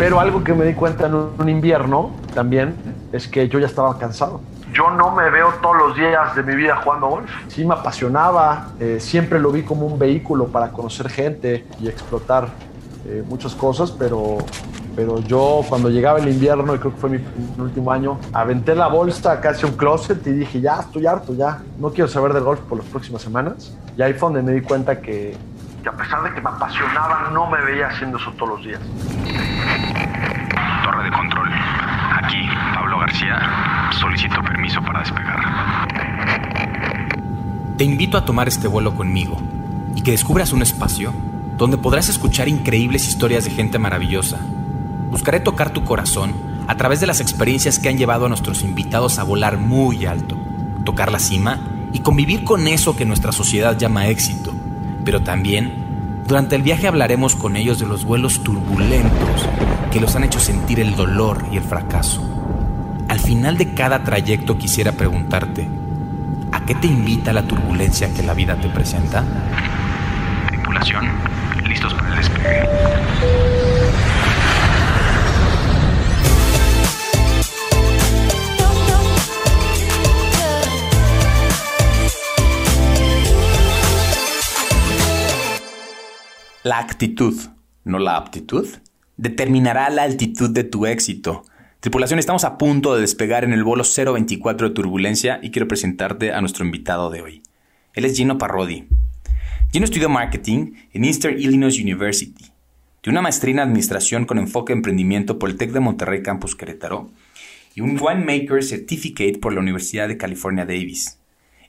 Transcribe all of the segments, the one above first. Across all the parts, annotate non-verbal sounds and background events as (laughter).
Pero algo que me di cuenta en un invierno también es que yo ya estaba cansado. Yo no me veo todos los días de mi vida jugando golf. Sí me apasionaba, eh, siempre lo vi como un vehículo para conocer gente y explotar eh, muchas cosas, pero, pero yo cuando llegaba el invierno, y creo que fue mi, último año, aventé la bolsa casi un closet y dije, ya, estoy harto, ya, no quiero saber del golf por las próximas semanas. Y ahí fue donde me di cuenta que, que a pesar de que me apasionaba, no me veía haciendo eso todos los días. Torre de control. Aquí, Pablo Solicito permiso para despegar. Te invito a tomar este vuelo conmigo y que descubras un espacio donde podrás escuchar increíbles historias de gente maravillosa. Buscaré tocar tu corazón a través de las experiencias que han llevado a nuestros invitados a volar muy alto, tocar la cima y convivir con eso que nuestra sociedad llama éxito. Pero también, durante el viaje hablaremos con ellos de los vuelos turbulentos que los han hecho sentir el dolor y el fracaso. Al final de cada trayecto quisiera preguntarte, ¿a qué te invita la turbulencia que la vida te presenta? Tripulación, listos para el despegue. La actitud, no la aptitud, determinará la altitud de tu éxito. Tripulación, estamos a punto de despegar en el vuelo 024 de turbulencia y quiero presentarte a nuestro invitado de hoy. Él es Gino Parrodi. Gino estudió marketing en Eastern Illinois University. Tiene una maestría en administración con enfoque en emprendimiento por el TEC de Monterrey Campus Querétaro y un Winemaker Certificate por la Universidad de California Davis.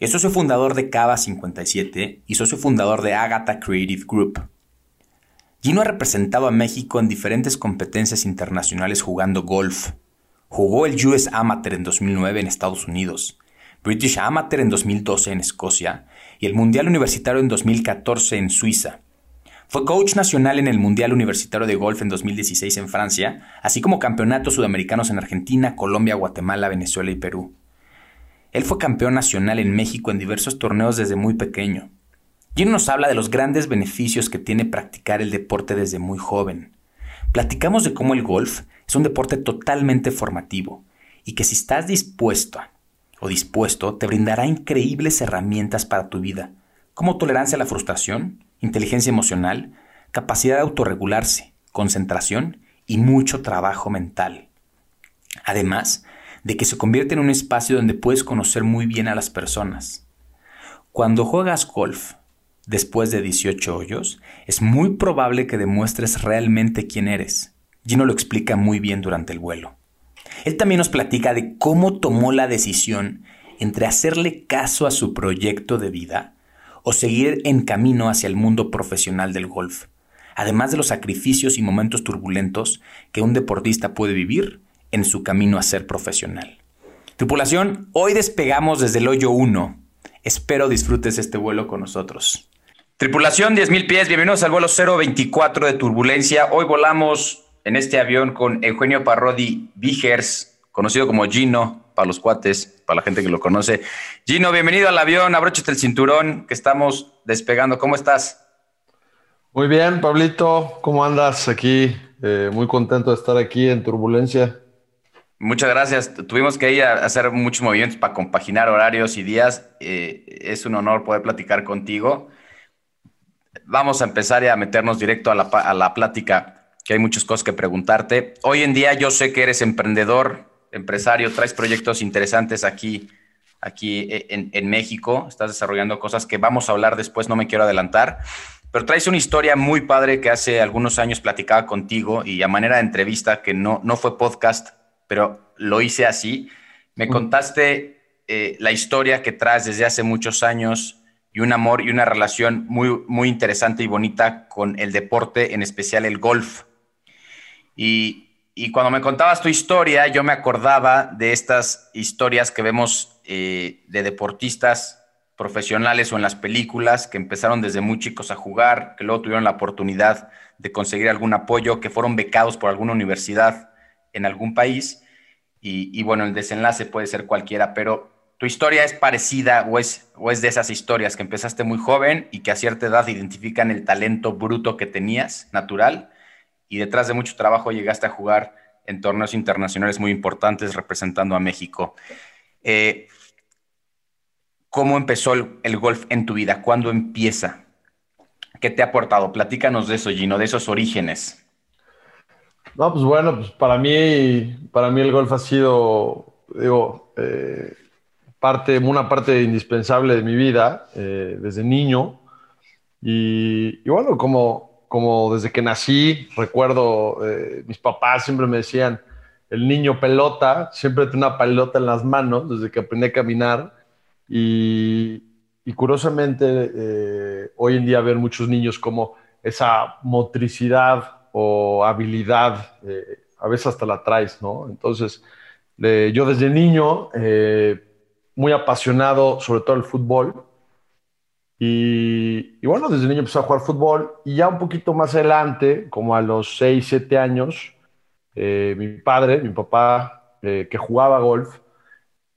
Es socio fundador de Cava 57 y socio fundador de Agatha Creative Group. Gino ha representado a México en diferentes competencias internacionales jugando golf. Jugó el US Amateur en 2009 en Estados Unidos, British Amateur en 2012 en Escocia y el Mundial Universitario en 2014 en Suiza. Fue coach nacional en el Mundial Universitario de Golf en 2016 en Francia, así como campeonatos sudamericanos en Argentina, Colombia, Guatemala, Venezuela y Perú. Él fue campeón nacional en México en diversos torneos desde muy pequeño. Gino nos habla de los grandes beneficios que tiene practicar el deporte desde muy joven. Platicamos de cómo el golf es un deporte totalmente formativo y que si estás dispuesto o dispuesto te brindará increíbles herramientas para tu vida, como tolerancia a la frustración, inteligencia emocional, capacidad de autorregularse, concentración y mucho trabajo mental. Además de que se convierte en un espacio donde puedes conocer muy bien a las personas. Cuando juegas golf, después de 18 hoyos, es muy probable que demuestres realmente quién eres. Gino lo explica muy bien durante el vuelo. Él también nos platica de cómo tomó la decisión entre hacerle caso a su proyecto de vida o seguir en camino hacia el mundo profesional del golf, además de los sacrificios y momentos turbulentos que un deportista puede vivir en su camino a ser profesional. Tripulación, hoy despegamos desde el hoyo 1. Espero disfrutes este vuelo con nosotros. Tripulación 10.000 pies, bienvenidos al vuelo 024 de Turbulencia. Hoy volamos en este avión con Eugenio Parrodi Vigers, conocido como Gino, para los cuates, para la gente que lo conoce. Gino, bienvenido al avión, abróchate el cinturón, que estamos despegando. ¿Cómo estás? Muy bien, Pablito, ¿cómo andas aquí? Eh, muy contento de estar aquí en Turbulencia. Muchas gracias. Tuvimos que ir a hacer muchos movimientos para compaginar horarios y días. Eh, es un honor poder platicar contigo vamos a empezar a meternos directo a la, plática, que hay muchas cosas que preguntarte. Hoy en día yo sé que eres emprendedor, empresario, traes proyectos interesantes aquí, aquí e, en, México, estás desarrollando cosas que vamos a hablar después, no me quiero adelantar, pero traes una historia muy padre que hace algunos años platicaba contigo y a manera de entrevista, que no, no fue podcast, pero lo hice así. Me contaste eh, la historia que traes desde hace muchos años y un amor y una relación muy, muy interesante y bonita con el deporte, en especial el golf. Y, cuando me contabas tu historia, yo me acordaba de estas historias que vemos eh, de deportistas profesionales o en las películas que empezaron desde muy chicos a jugar, que luego tuvieron la oportunidad de conseguir algún apoyo, que fueron becados por alguna universidad en algún país. Y, bueno, el desenlace puede ser cualquiera, pero tu historia es parecida o es, o es de esas historias que empezaste muy joven y que a cierta edad identifican el talento bruto que tenías, natural, y detrás de mucho trabajo llegaste a jugar en torneos internacionales muy importantes representando a México. Eh, ¿Cómo empezó el, golf en tu vida? ¿Cuándo empieza? ¿Qué te ha aportado? Platícanos de eso, Gino, de esos orígenes. No, pues bueno, pues para mí, para mí el golf ha sido, digo, eh, parte, una parte indispensable de mi vida eh, desde niño. Y, bueno, como, como desde que nací, recuerdo, eh, mis papás siempre me decían, el niño pelota, siempre tiene una pelota en las manos desde que aprendí a caminar. Y, curiosamente, eh, hoy en día ver muchos niños como esa motricidad o habilidad, eh, a veces hasta la traes, ¿no? Entonces, yo desde niño, muy apasionado sobre todo el fútbol, y, bueno, desde niño empecé a jugar fútbol y ya un poquito más adelante, como a los 6, 7 años, mi padre, mi papá, que jugaba golf,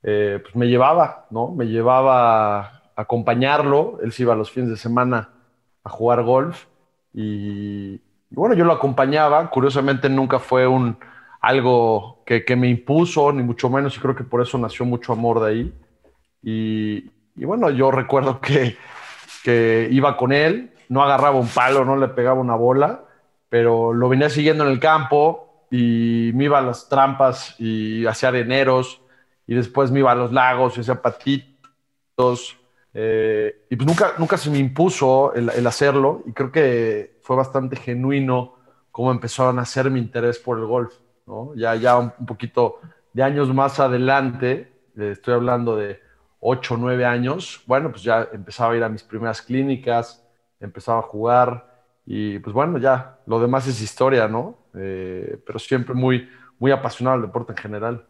eh, pues me llevaba, ¿no? Me llevaba a acompañarlo, él se iba los fines de semana a jugar golf y, bueno, yo lo acompañaba, curiosamente nunca fue un, algo que, me impuso, ni mucho menos, y creo que por eso nació mucho amor de ahí. Y, bueno, yo recuerdo que, que iba con él, no agarraba un palo, no le pegaba una bola, pero lo venía siguiendo en el campo y me iba a las trampas y hacía areneros y después me iba a los lagos y hacía patitos. Eh, y pues nunca, nunca se me impuso el, hacerlo y creo que fue bastante genuino cómo empezó a nacer mi interés por el golf. Ya, ya un, poquito de años más adelante, eh, estoy hablando de 8 o 9 años, bueno, pues ya empezaba a ir a mis primeras clínicas, empezaba a jugar y pues bueno, ya lo demás es historia, ¿no? Eh, pero siempre muy, muy apasionado del deporte en general.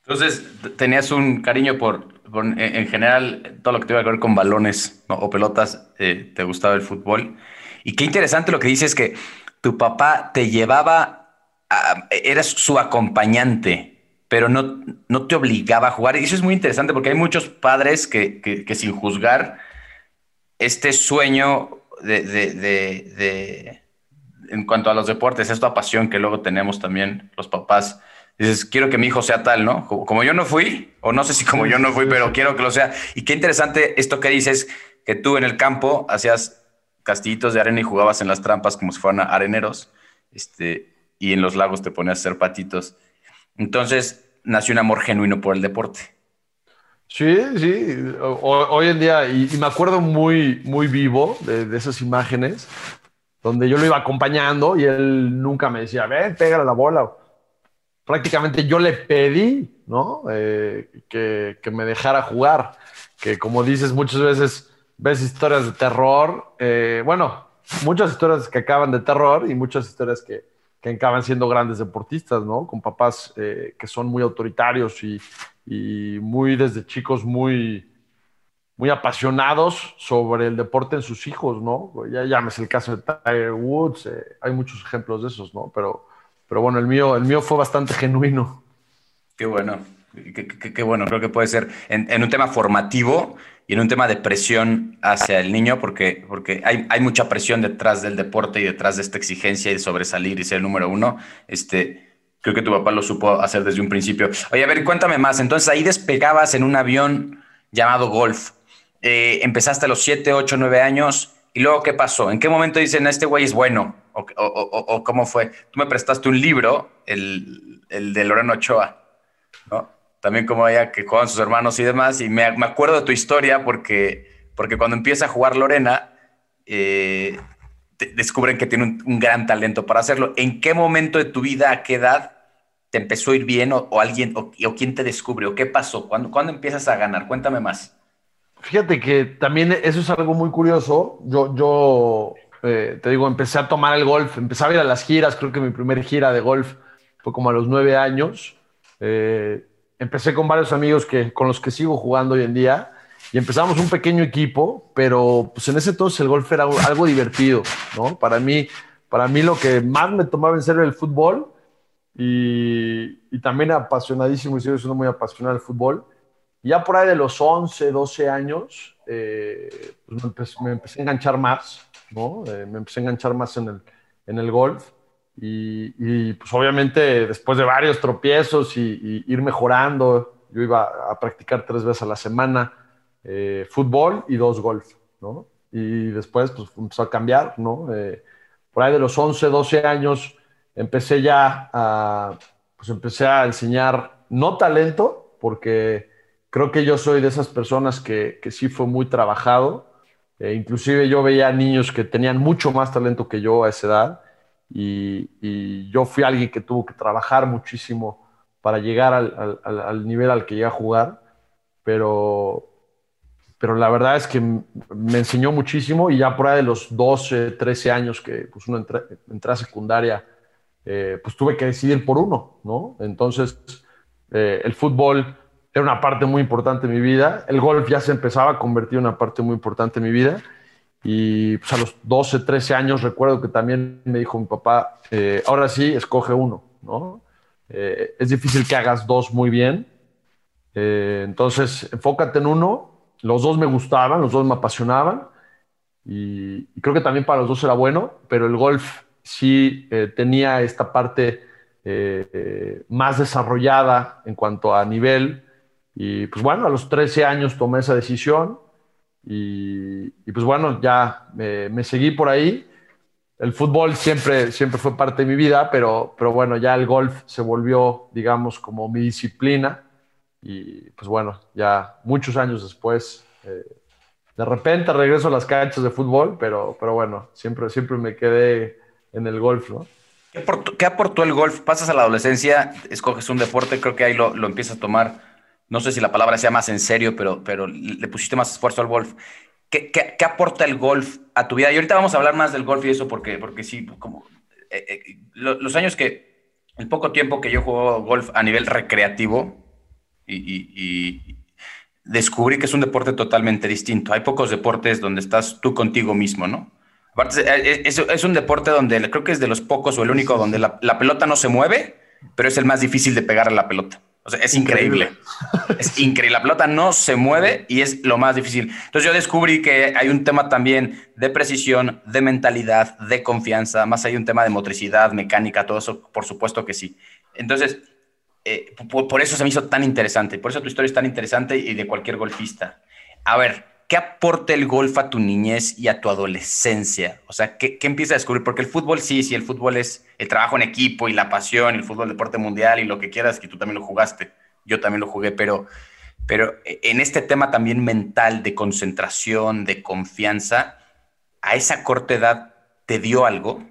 Entonces, tenías un cariño por, en general, todo lo que tuviera que ver con balones o pelotas, eh, te gustaba el fútbol. Y qué interesante lo que dices que tu papá te llevaba, eras su acompañante, pero no, no te obligaba a jugar. Y eso es muy interesante porque hay muchos padres que, que, sin juzgar este sueño de, de, de, en cuanto a los deportes, esta pasión que luego tenemos también los papás dices, quiero que mi hijo sea tal, ¿no? Como, yo no fui, o no sé si como yo no fui, pero quiero que lo sea. Y qué interesante esto que dices, que tú en el campo hacías castillitos de arena y jugabas en las trampas como si fueran areneros, este, y en los lagos te ponías a hacer patitos. Entonces nació un amor genuino por el deporte. Sí, sí, hoy en día, y, me acuerdo muy, muy vivo de, esas imágenes, donde yo lo iba acompañando y él nunca me decía, ven, pégale la bola prácticamente yo le pedí, ¿no? Eh, que, que, me dejara jugar, que como dices, muchas veces ves historias de terror, eh, bueno, muchas historias que acaban de terror y muchas historias que, que acaban siendo grandes deportistas, ¿no? Con papás eh, que son muy autoritarios y, muy desde chicos muy, muy apasionados sobre el deporte en sus hijos, ¿no? Ya llames el caso de Tiger Woods, hay muchos ejemplos de esos, ¿no? Pero pero bueno, el mío, el mío fue bastante (laughs) genuino. Qué bueno, qué, bueno, creo que puede ser en, un tema formativo y en un tema de presión hacia el niño, porque, porque hay, hay, mucha presión detrás del deporte y detrás de esta exigencia de sobresalir y ser el número uno. Este, creo que tu papá lo supo hacer desde un principio. Oye, a ver, cuéntame más. Entonces ahí despegabas en un avión llamado Golf. Eh, empezaste a los 7, 8, 9 años. ¿Y luego qué pasó? ¿En qué momento dicen, este güey es bueno? o, cómo fue? Tú me prestaste un libro, el, el de Loreno Ochoa, ¿no? También como ella que juegan sus hermanos y demás, y me, me, acuerdo de tu historia porque, porque cuando empieza a jugar Lorena, eh, descubren que tiene un, gran talento para hacerlo. ¿En qué momento de tu vida, a qué edad te empezó a ir bien o, alguien, o, quién te descubrió? ¿Qué pasó? ¿Cuándo, ¿Cuándo empiezas a ganar? Cuéntame más. Fíjate que también eso es algo muy curioso. Yo, yo eh, te digo, empecé a tomar el golf, empecé a ir a las giras, creo que mi primera gira de golf fue como a los nueve años. Eh, empecé con varios amigos que, con los que sigo jugando hoy en día y empezamos un pequeño equipo, pero pues en ese entonces el golf era algo, divertido, ¿no? Para mí, para mí lo que más me tomaba en serio era el fútbol y, y también apasionadísimo y sigo siendo muy apasionado del fútbol. Y ya por ahí de los 11, 12 años, eh, pues me, empecé, me empecé a enganchar más eh, me empecé a enganchar más en el, en el golf. Y, pues obviamente después de varios tropiezos y, ir mejorando, yo iba a practicar tres veces a la semana eh, fútbol y dos golf, ¿no? Y después pues empezó a cambiar, ¿no? Eh, por ahí de los 11, 12 años empecé ya a, pues empecé a enseñar, no talento, porque creo que yo soy de esas personas que, que sí fue muy trabajado. Eh, inclusive yo veía niños que tenían mucho más talento que yo a esa edad y, yo fui alguien que tuvo que trabajar muchísimo para llegar al, nivel al que llegué a jugar, pero, pero la verdad es que me enseñó muchísimo y ya por ahí de los 12, 13 años que pues uno entra, a secundaria, eh, pues tuve que decidir por uno, ¿no? Entonces, eh, el fútbol era una parte muy importante de mi vida, el golf ya se empezaba a convertir en una parte muy importante de mi vida y pues a los 12, 13 años recuerdo que también me dijo mi papá, eh, ahora sí, escoge uno, ¿no? Eh, es difícil que hagas dos muy bien, eh, entonces enfócate en uno. Los dos me gustaban, los dos me apasionaban y, creo que también para los dos era bueno, pero el golf sí tenía esta parte más desarrollada en cuanto a nivel y pues bueno, a los 13 años tomé esa decisión y, pues bueno, ya me, seguí por ahí. El fútbol siempre, siempre fue parte de mi vida, pero, pero bueno, ya el golf se volvió, digamos, como mi disciplina. Y pues bueno, ya muchos años después, eh, de repente regreso a las canchas de fútbol, pero, pero bueno, siempre, siempre me quedé en el golf, ¿no? ¿Qué aportó, el golf? Pasas a la adolescencia, escoges un deporte, creo que ahí lo, lo empiezas a tomar no sé si la palabra sea más en serio, pero, pero le pusiste más esfuerzo al golf. ¿Qué, qué, aporta el golf a tu vida? Y ahorita vamos a hablar más del golf y eso porque, porque sí, como eh, eh, los años que, el poco tiempo que yo juego golf a nivel recreativo y, descubrí que es un deporte totalmente distinto. Hay pocos deportes donde estás tú contigo mismo, ¿no? Aparte, eh, es, es, un deporte donde creo que es de los pocos o el único donde la, la pelota no se mueve, pero es el más difícil de pegar a la pelota. O sea, es increíble. es increíble. La pelota no se mueve y es lo más difícil. Entonces yo descubrí que hay un tema también de precisión, de mentalidad, de confianza, más hay un tema de motricidad, mecánica, todo eso, por supuesto que sí. Entonces, eh, por, eso se me hizo tan interesante, por eso tu historia es tan interesante y de cualquier golfista. A ver, ¿qué aporta el golf a tu niñez y a tu adolescencia? O sea, ¿qué, ¿qué, empieza a descubrir? Porque el fútbol sí, sí, el fútbol es el trabajo en equipo y la pasión, el fútbol deporte mundial y lo que quieras, que tú también lo jugaste, yo también lo jugué, pero, pero en este tema también mental de concentración, de confianza, ¿a esa corta edad te dio algo?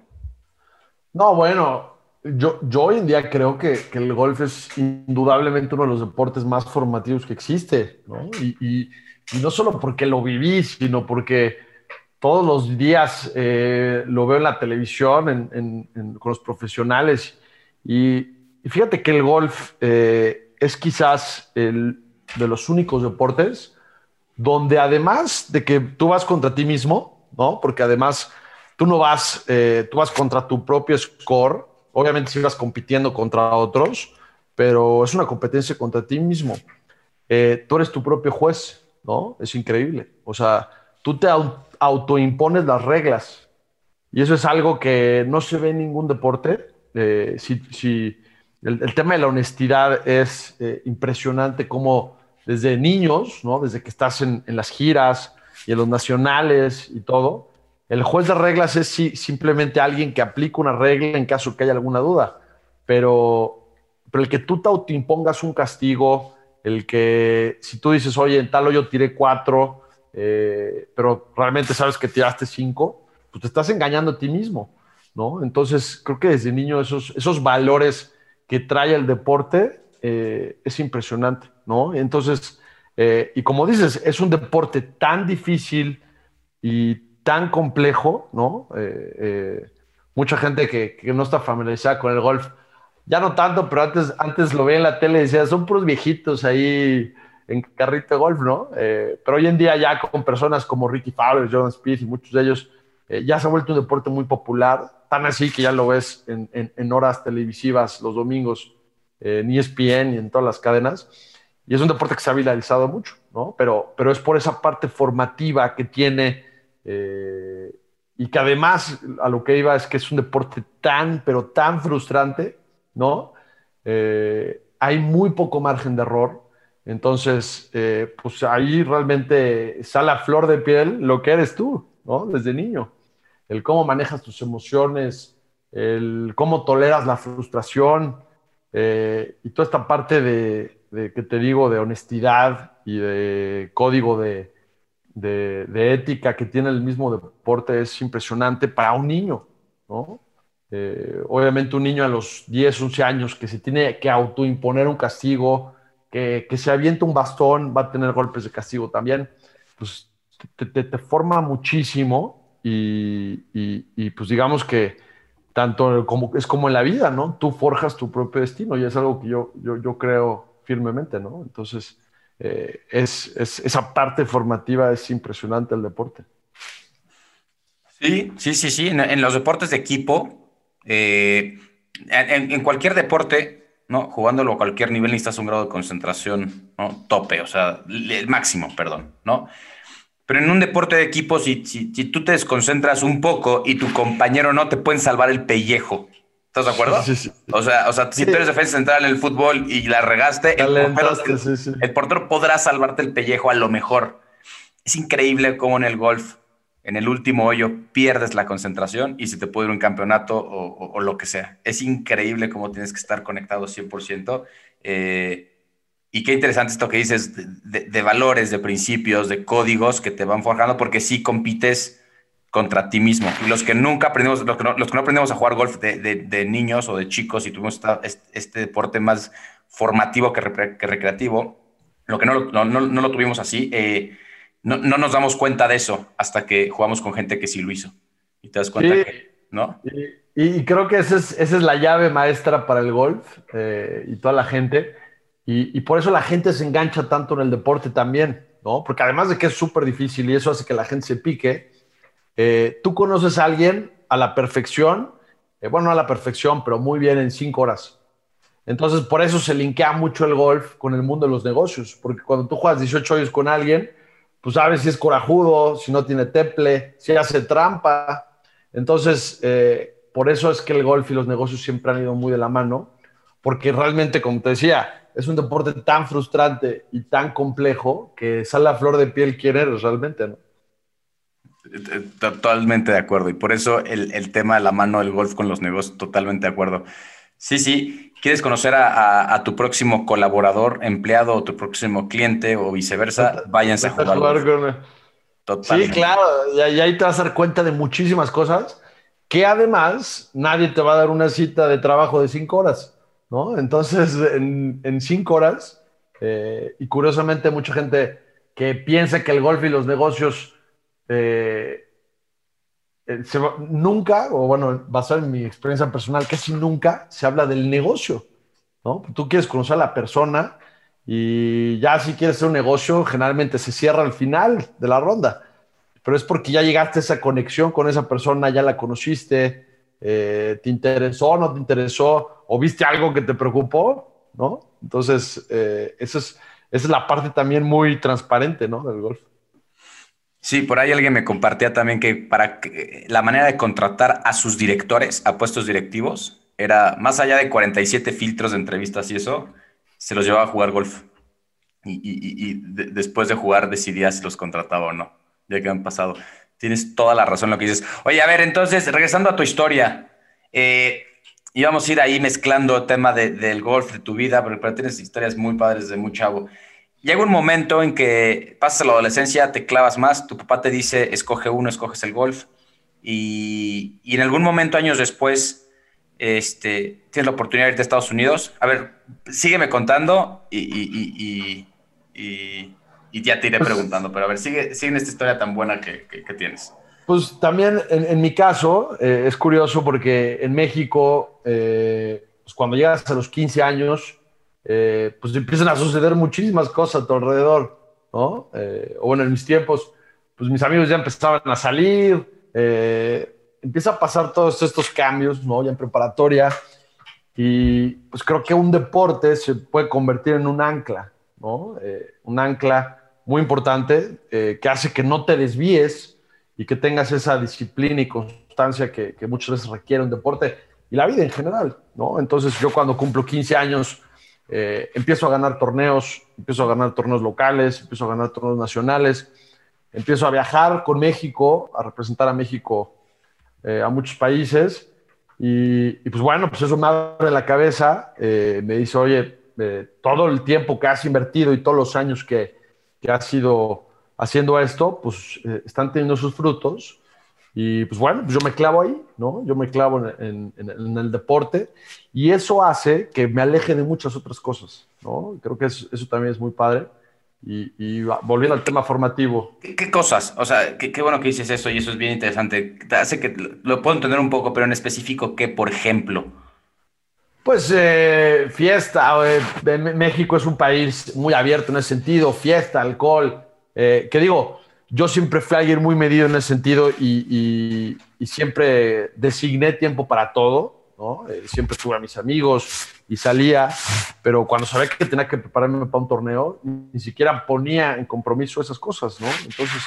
No, bueno, yo, yo hoy en día creo que, que el golf es indudablemente uno de los deportes más formativos que existe, ¿no? y, y y no solo porque lo viví, sino porque todos los días eh, lo veo en la televisión, con los profesionales. Y, fíjate que el golf eh, es quizás el, de los únicos deportes donde además de que tú vas contra ti mismo, ¿no? Porque además tú no vas, eh, tú vas contra tu propio score, obviamente si vas compitiendo contra otros, pero es una competencia contra ti mismo. tú eres tu propio juez ¿no? Es increíble. O sea, tú te autoimpones las reglas. Y eso es algo que no se ve en ningún deporte. Eh, si, el, tema de la honestidad es eh, impresionante como desde niños, ¿no? desde que estás en, las giras y en los nacionales y todo, el juez de reglas es simplemente alguien que aplica una regla en caso que haya alguna duda. Pero, pero el que tú te autoimpongas un castigo, el que si tú dices, oye, en tal yo tiré cuatro, eh, pero realmente sabes que tiraste cinco, pues te estás engañando a ti mismo, ¿no? Entonces, creo que desde niño esos, esos valores que trae el deporte eh, es impresionante, ¿no? Entonces, eh, y como dices, es un deporte tan difícil y tan complejo, ¿no? mucha gente que, que no está familiarizada con el golf, ya no tanto, pero antes, antes lo veía en la tele y decía, son puros viejitos ahí en carrito de golf, ¿no? Eh, pero hoy en día ya con personas como Ricky Fowler, John Speed y muchos de ellos, eh, ya se ha vuelto un deporte muy popular, tan así que ya lo ves en, en, horas televisivas los domingos, en ESPN y en todas las cadenas. Y es un deporte que se ha viralizado mucho, ¿no? Pero, pero es por esa parte formativa que tiene eh, y que además a lo que iba es que es un deporte tan, pero tan frustrante, ¿no? Eh, hay muy poco margen de error. Entonces, eh, pues ahí realmente sale a flor de piel lo que eres tú, ¿no? Desde niño. El cómo manejas tus emociones, el cómo toleras la frustración eh, y toda esta parte de, de, que te digo, de honestidad y de código de, de, ética que tiene el mismo deporte es impresionante para un niño, ¿no? Eh, obviamente un niño a los 10, 11 años que se tiene que autoimponer un castigo, que, que se avienta un bastón, va a tener golpes de castigo también, pues te, te, forma muchísimo y, y, pues digamos que tanto como, es como en la vida, ¿no? Tú forjas tu propio destino y es algo que yo, yo, yo creo firmemente, ¿no? Entonces, eh, es, esa parte formativa es impresionante el deporte. Sí, sí, sí, sí. En, los deportes de equipo, eh, en, cualquier deporte, ¿no? Jugándolo a cualquier nivel necesitas un grado de concentración, ¿no? Tope, o sea, el máximo, perdón, ¿no? Pero en un deporte de equipo, si, si, si tú te desconcentras un poco y tu compañero no te pueden salvar el pellejo, ¿Estás de acuerdo? Sí, sí. O sea, o sea si tú eres defensa central en el fútbol y la regaste, el portero, podrá salvarte el pellejo a lo mejor. Es increíble cómo en el golf, en el último hoyo, pierdes la concentración y se te puede ir un campeonato o, lo que sea. Es increíble cómo tienes que estar conectado 100%. Eh, y qué interesante esto que dices de, valores, de principios, de códigos que te van forjando, porque sí compites contra ti mismo. Y los que nunca aprendimos, los que no, los a jugar golf de, niños o de chicos y tuvimos este, deporte más formativo que, recreativo, lo que no, lo tuvimos así, eh, no, nos damos cuenta de eso hasta que jugamos con gente que sí lo hizo. Y te das cuenta que, ¿no? Y, creo que esa es, esa es, la llave maestra para el golf eh, y toda la gente. Y, y, por eso la gente se engancha tanto en el deporte también, ¿no? Porque además de que es súper difícil y eso hace que la gente se pique, eh, tú conoces a alguien a la perfección, eh, bueno, no a la perfección, pero muy bien en cinco horas. Entonces, por eso se linkea mucho el golf con el mundo de los negocios, porque cuando tú juegas 18 hoyos con alguien, pues sabes si es corajudo, si no tiene teple, si hace trampa. Entonces, eh, por eso es que el golf y los negocios siempre han ido muy de la mano, porque realmente, como te decía, es un deporte tan frustrante y tan complejo que sale a flor de piel quién eres realmente, ¿no? Totalmente de acuerdo. Y por eso el, tema de la mano del golf con los negocios, totalmente de acuerdo. Sí, sí. ¿Quieres conocer a, tu próximo colaborador, empleado o tu próximo cliente o viceversa? Váyanse a jugar. Sí, claro. Y, ahí te vas a dar cuenta de muchísimas cosas que además nadie te va a dar una cita de trabajo de cinco horas, ¿no? Entonces, en, cinco horas, eh, y curiosamente mucha gente que piensa que el golf y los negocios eh, eh, nunca, o bueno, basado en mi experiencia personal, casi nunca se habla del negocio, ¿no? Tú quieres conocer a la persona y ya si quieres hacer un negocio, generalmente se cierra al final de la ronda, pero es porque ya llegaste a esa conexión con esa persona, ya la conociste, eh, te interesó, no te interesó, o viste algo que te preocupó, ¿no? Entonces, eso es, esa es la parte también muy transparente, ¿no? Del golf. Sí, por ahí alguien me compartía también que para la manera de contratar a sus directores a puestos directivos era más allá de 47 filtros de entrevistas y eso, se los llevaba a jugar golf. Y, después de jugar decidía si los contrataba o no, ya que han pasado. Tienes toda la razón lo que dices. Oye, a ver, entonces, regresando a tu historia, eh, íbamos a ir ahí mezclando tema del golf, de tu vida, pero tienes historias muy padres de muy chavo llega un momento en que pasas la adolescencia, te clavas más, tu papá te dice, escoge uno, escoges el golf, y, en algún momento, años después, este, tienes la oportunidad de irte a Estados Unidos. A ver, sígueme contando y, ya te iré pues preguntando, pero a ver, sigue, sigue en esta historia tan buena que, tienes. Pues también en, mi caso eh, es curioso porque en México, eh, pues cuando llegas a los 15 años, eh, pues empiezan a suceder muchísimas cosas a tu alrededor, ¿no? Eh, o bueno, en mis tiempos, pues mis amigos ya empezaban a salir, eh, empieza a pasar todos estos cambios, ¿no? Ya en preparatoria, y pues creo que un deporte se puede convertir en un ancla, ¿no? un ancla muy importante que hace que no te desvíes y que tengas esa disciplina y constancia que, muchas veces requiere un deporte y la vida en general, ¿no? Entonces yo cuando cumplo 15 años eh, empiezo a ganar torneos, empiezo a ganar torneos locales, empiezo a ganar torneos nacionales, empiezo a viajar con México, a representar a México eh, a muchos países. Y, pues bueno, pues eso me abre la cabeza, eh, me dice, oye, todo el tiempo que has invertido y todos los años que, que has ido haciendo esto, pues están teniendo sus frutos y pues bueno, yo me clavo ahí, ¿no? Yo me clavo en, el deporte y eso hace que me aleje de muchas otras cosas, ¿no? Creo que eso, también es muy padre. Y, volviendo al tema formativo. ¿Qué, cosas? O sea, qué, bueno que dices eso y eso es bien interesante. Hace que lo puedo entender un poco, pero en específico, ¿qué, por ejemplo? Pues eh, fiesta. Eh, México es un país muy abierto en ese sentido. Fiesta, alcohol. Eh, que digo, yo siempre fui alguien muy medido en ese sentido y, siempre designé tiempo para todo, ¿no? Eh, siempre tuve a mis amigos y salía, pero cuando sabía que tenía que prepararme para un torneo, ni siquiera ponía en compromiso esas cosas, ¿no? Entonces,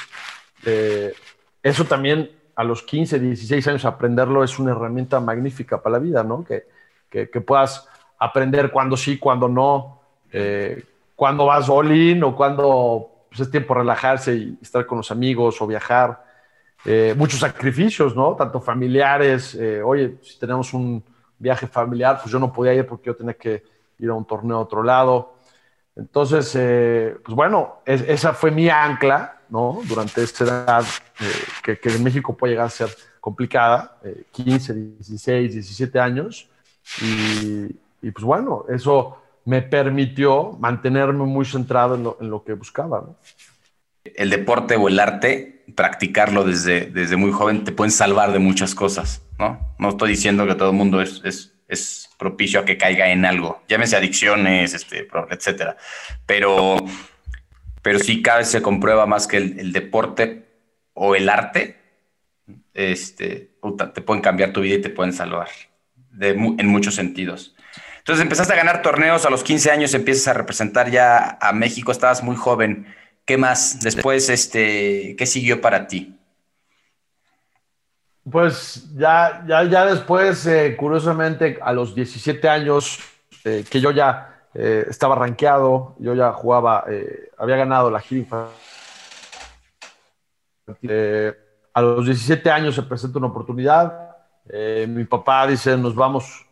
eh, eso también a los 15, 16 años aprenderlo es una herramienta magnífica para la vida, ¿no? Que, que, puedas aprender cuándo sí, cuándo no, eh, cuándo vas all in o cuándo pues es tiempo relajarse y estar con los amigos o viajar. Eh, muchos sacrificios, ¿no? Tanto familiares, eh, oye, si tenemos un viaje familiar, pues yo no podía ir porque yo tenía que ir a un torneo a otro lado. Entonces, eh, pues bueno, esa fue mi ancla, ¿no? Durante esta edad que, que, en México puede llegar a ser complicada, 15, 16, 17 años. Y, y pues bueno, eso me permitió mantenerme muy centrado en lo, que buscaba. El deporte o el arte, practicarlo desde, desde muy joven, te pueden salvar de muchas cosas, ¿no? No estoy diciendo que todo el mundo es, es, es propicio a que caiga en algo, llámese adicciones, este, etcétera. Pero, pero sí cada vez se comprueba más que el, deporte o el arte este, te pueden cambiar tu vida y te pueden salvar en muchos sentidos. Entonces empezaste a ganar torneos a los 15 años, empiezas a representar ya a México, estabas muy joven. ¿Qué más? Después, este, ¿qué siguió para ti? Pues ya, ya, ya después, eh, curiosamente, a los 17 años, eh, que yo ya eh, estaba rankeado, yo ya jugaba, había ganado la gira a los 17 años se presenta una oportunidad. mi papá dice, nos vamos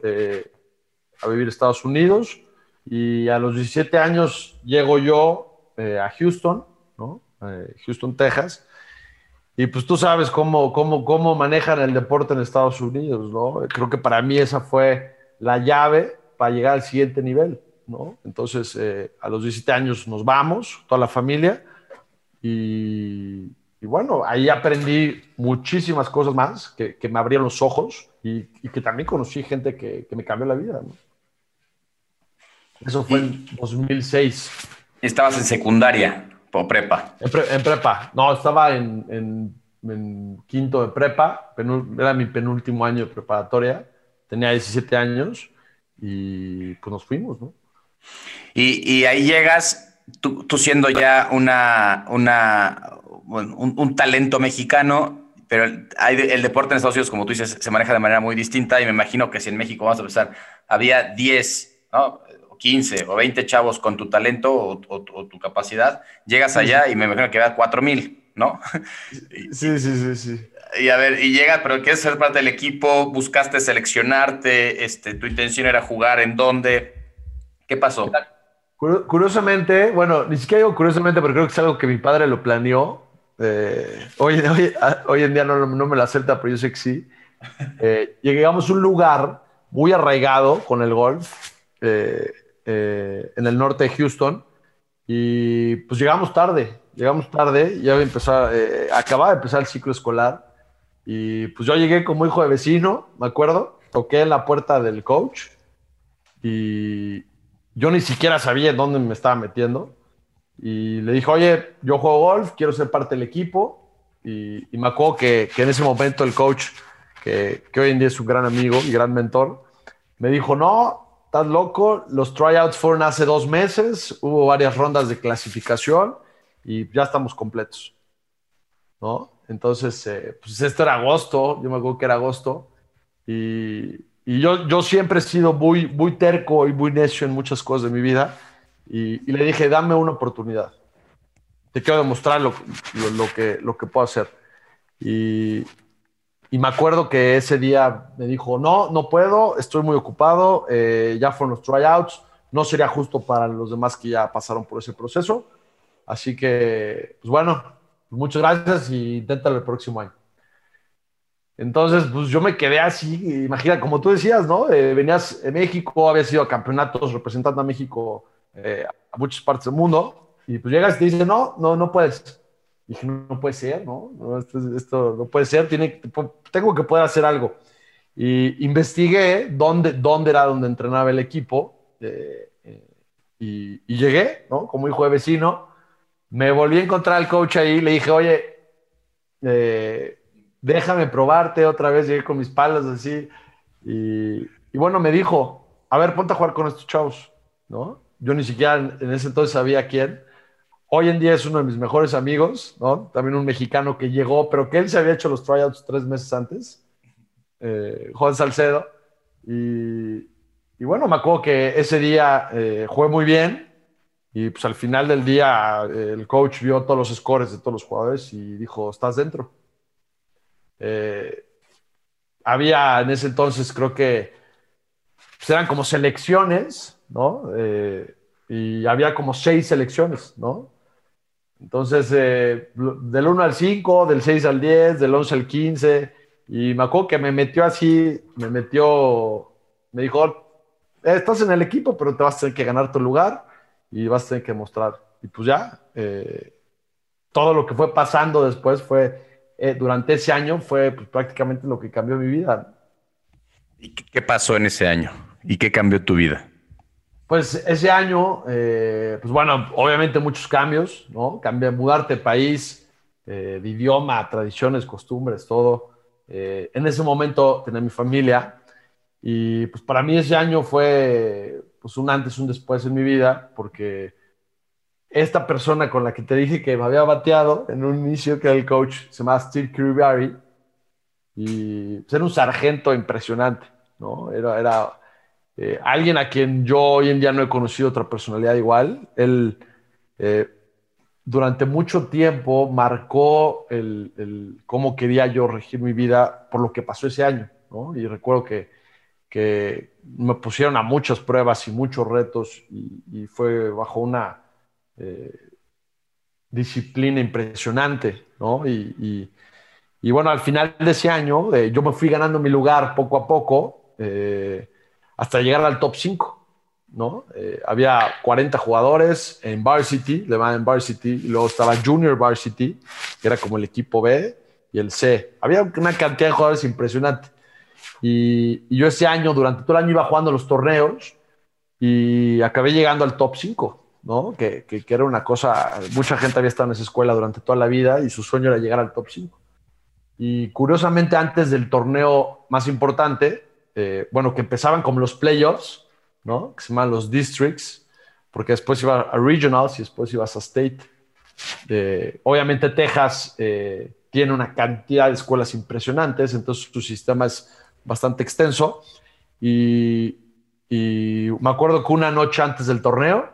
a vivir a Estados Unidos y a los 17 años llego yo eh, a Houston. Eh, Houston, Texas. Y pues tú sabes cómo, cómo, cómo manejan el deporte en Estados Unidos, ¿no? Creo que para mí esa fue la llave para llegar al siguiente nivel, ¿no? Entonces, eh, a los 17 años nos vamos, toda la familia, y, bueno, ahí aprendí muchísimas cosas más que, que me abrieron los ojos y, que también conocí gente que, que me cambió la vida. Eso fue en 2006. ¿Estabas en secundaria o prepa? En, prepa. No, estaba en, quinto de prepa. Era mi penúltimo año de preparatoria. Tenía 17 años y pues nos fuimos, ¿no? Y, ahí llegas, tú, siendo ya una, una, un, talento mexicano, pero el, deporte en Estados Unidos, como tú dices, se maneja de manera muy distinta y me imagino que si en México, vamos a empezar, había 10, ¿no? 15 o 20 chavos con tu talento o, tu capacidad, llegas allá y me imagino que va 4 mil, ¿no? (laughs) Sí, sí, sí, sí. Y a ver, y llega, pero quieres ser parte del equipo, buscaste seleccionarte, este, tu intención era jugar en dónde, ¿qué pasó? Curiosamente, bueno, ni siquiera digo curiosamente, pero creo que es algo que mi padre lo planeó. Eh, hoy, hoy, en día no, me lo acepta, pero yo sé que sí. Eh, llegamos a un lugar muy arraigado con el golf. Eh, eh, en el norte de Houston. Y pues llegamos tarde, llegamos tarde, ya empezar, eh, acababa de empezar el ciclo escolar. Y pues yo llegué como hijo de vecino, me acuerdo, toqué en la puerta del coach y yo ni siquiera sabía en dónde me estaba metiendo. Y le dije, oye, yo juego golf, quiero ser parte del equipo. Y, me acuerdo que, que, en ese momento el coach, que, que hoy en día es un gran amigo y gran mentor, me dijo, no, estás loco, los tryouts fueron hace dos meses, hubo varias rondas de clasificación y ya estamos completos. ¿no? Entonces, eh, pues esto era agosto, yo me acuerdo que era agosto, y, y yo, yo siempre he sido muy, muy terco y muy necio en muchas cosas de mi vida, y, y le dije, dame una oportunidad, te quiero demostrar lo, lo, que, lo que puedo hacer. Y, y, me acuerdo que ese día me dijo, no, no puedo, estoy muy ocupado, eh, ya fueron los tryouts, no sería justo para los demás que ya pasaron por ese proceso. Así que, pues bueno, muchas gracias y inténtalo el próximo año. Entonces, pues yo me quedé así, imagina, como tú decías, ¿no? Eh, venías de México, habías ido a campeonatos representando a México eh, a muchas partes del mundo, y pues llegas y te dicen, no, no, no puedes. Y dije, no, puede ser, ¿no? esto, no puede ser, tiene, tengo que poder hacer algo. Y investigué dónde, dónde era donde entrenaba el equipo, eh, y, y, llegué, ¿no? Como hijo de vecino, me volví a encontrar al coach ahí, le dije, oye, eh, déjame probarte otra vez, llegué con mis palas así, y, bueno, me dijo, a ver, ponte a jugar con estos chavos, ¿no? Yo ni siquiera en ese entonces sabía quién. Hoy en día es uno de mis mejores amigos, ¿no? También un mexicano que llegó, pero que él se había hecho los tryouts tres meses antes, eh, Juan Salcedo. Y, bueno, me acuerdo que ese día eh, jugué muy bien, y pues al final del día el coach vio todos los scores de todos los jugadores y dijo, estás dentro. Eh, había en ese entonces, creo que pues, eran como selecciones, ¿no? Eh, y había como seis selecciones, ¿no? Entonces, eh, del 1 al 5, del 6 al 10, del 11 al 15, y me acuerdo que me metió así, me metió, me dijo, estás en el equipo, pero te vas a tener que ganar tu lugar y vas a tener que mostrar. Y pues ya, eh, todo lo que fue pasando después fue, eh, durante ese año, fue pues, prácticamente lo que cambió mi vida. ¿Y qué pasó en ese año? ¿Y qué cambió tu vida? Pues ese año, eh, pues bueno, obviamente muchos cambios, ¿no? Cambié, mudarte de país, de idioma, tradiciones, costumbres, todo. en ese momento tenía mi familia y pues para mí ese año fue pues un antes, un después en mi vida, porque esta persona con la que te dije que me había bateado en un inicio, que era el coach, se llama Steve Kirbyari, y pues, era un sargento impresionante, ¿no? Era, era eh, alguien a quien yo hoy en día no he conocido otra personalidad igual. Él, eh, durante mucho tiempo, marcó el, cómo quería yo regir mi vida por lo que pasó ese año, ¿no? Y recuerdo que me pusieron a muchas pruebas y muchos retos y, fue bajo una eh, disciplina impresionante, ¿no? Y, bueno, al final de ese año yo me fui ganando mi lugar poco a poco hasta llegar al top 5, ¿no? había 40 jugadores en Varsity, le van en Varsity, y luego estaba Junior Varsity, que era como el equipo B, y el C. Había una cantidad de jugadores impresionante. Y, yo ese año, durante todo el año, iba jugando los torneos y acabé llegando al top 5, ¿no? Que, que, era una cosa, mucha gente había estado en esa escuela durante toda la vida y su sueño era llegar al top 5. Y curiosamente, antes del torneo más importante, eh, bueno, que empezaban como los playoffs, ¿no? Que se llaman los districts, porque después iba a regionals y después ibas a state. Eh, obviamente Texas eh, tiene una cantidad de escuelas impresionantes, entonces su sistema es bastante extenso. Y, me acuerdo que una noche antes del torneo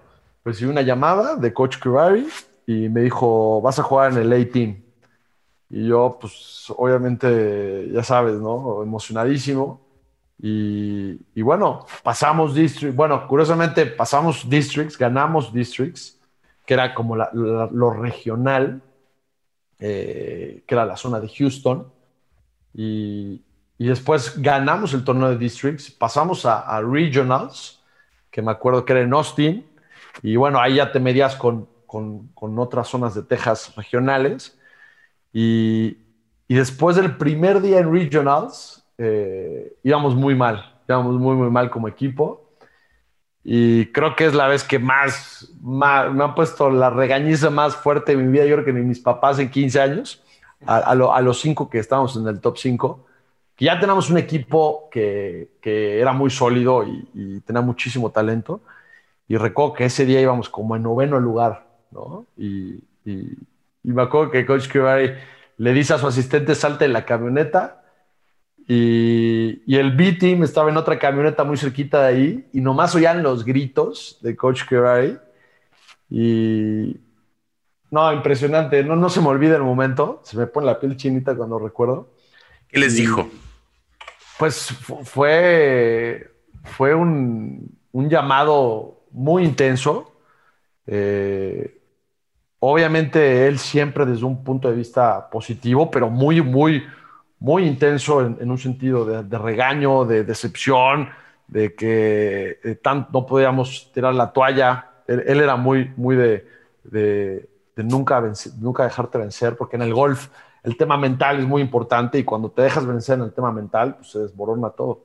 recibí una llamada de Coach Kirari y me dijo, vas a jugar en el A-Team. Y yo, pues, obviamente, ya sabes, ¿no? Emocionadísimo. Y, bueno, pasamos districts, bueno, curiosamente pasamos districts, ganamos districts, que era como lo regional, eh, que era la zona de Houston. Y, y después ganamos el torneo de districts, pasamos a, regionals, que me acuerdo que era en Austin, y bueno, ahí ya te medías con, con, con otras zonas de Texas regionales. Y, y, después del primer día en regionals, eh, íbamos muy mal, íbamos muy, muy mal como equipo. Y creo que es la vez que más, me han puesto la regañiza más fuerte de mi vida, yo creo que ni mis papás en 15 años, a, los cinco que estábamos en el top 5 ya tenemos un equipo que, era muy sólido y, tenía muchísimo talento. Y recuerdo que ese día íbamos como en noveno lugar, ¿no? Y, me acuerdo que Coach Kirari le dice a su asistente salte en la camioneta y, y el B-Team estaba en otra camioneta muy cerquita de ahí y nomás oían los gritos de Coach Kirari y... No, impresionante, no, no se me olvida el momento, se me pone la piel chinita cuando recuerdo. ¿Qué les dijo? Pues fue, fue un, un llamado muy intenso. Eh, obviamente él siempre desde un punto de vista positivo, pero muy, muy, muy intenso en, un sentido de, regaño, de decepción, de que eh, no podíamos tirar la toalla. Él, era muy, muy de, nunca, nunca dejarte vencer, porque en el golf el tema mental es muy importante y cuando te dejas vencer en el tema mental, pues se desborona todo.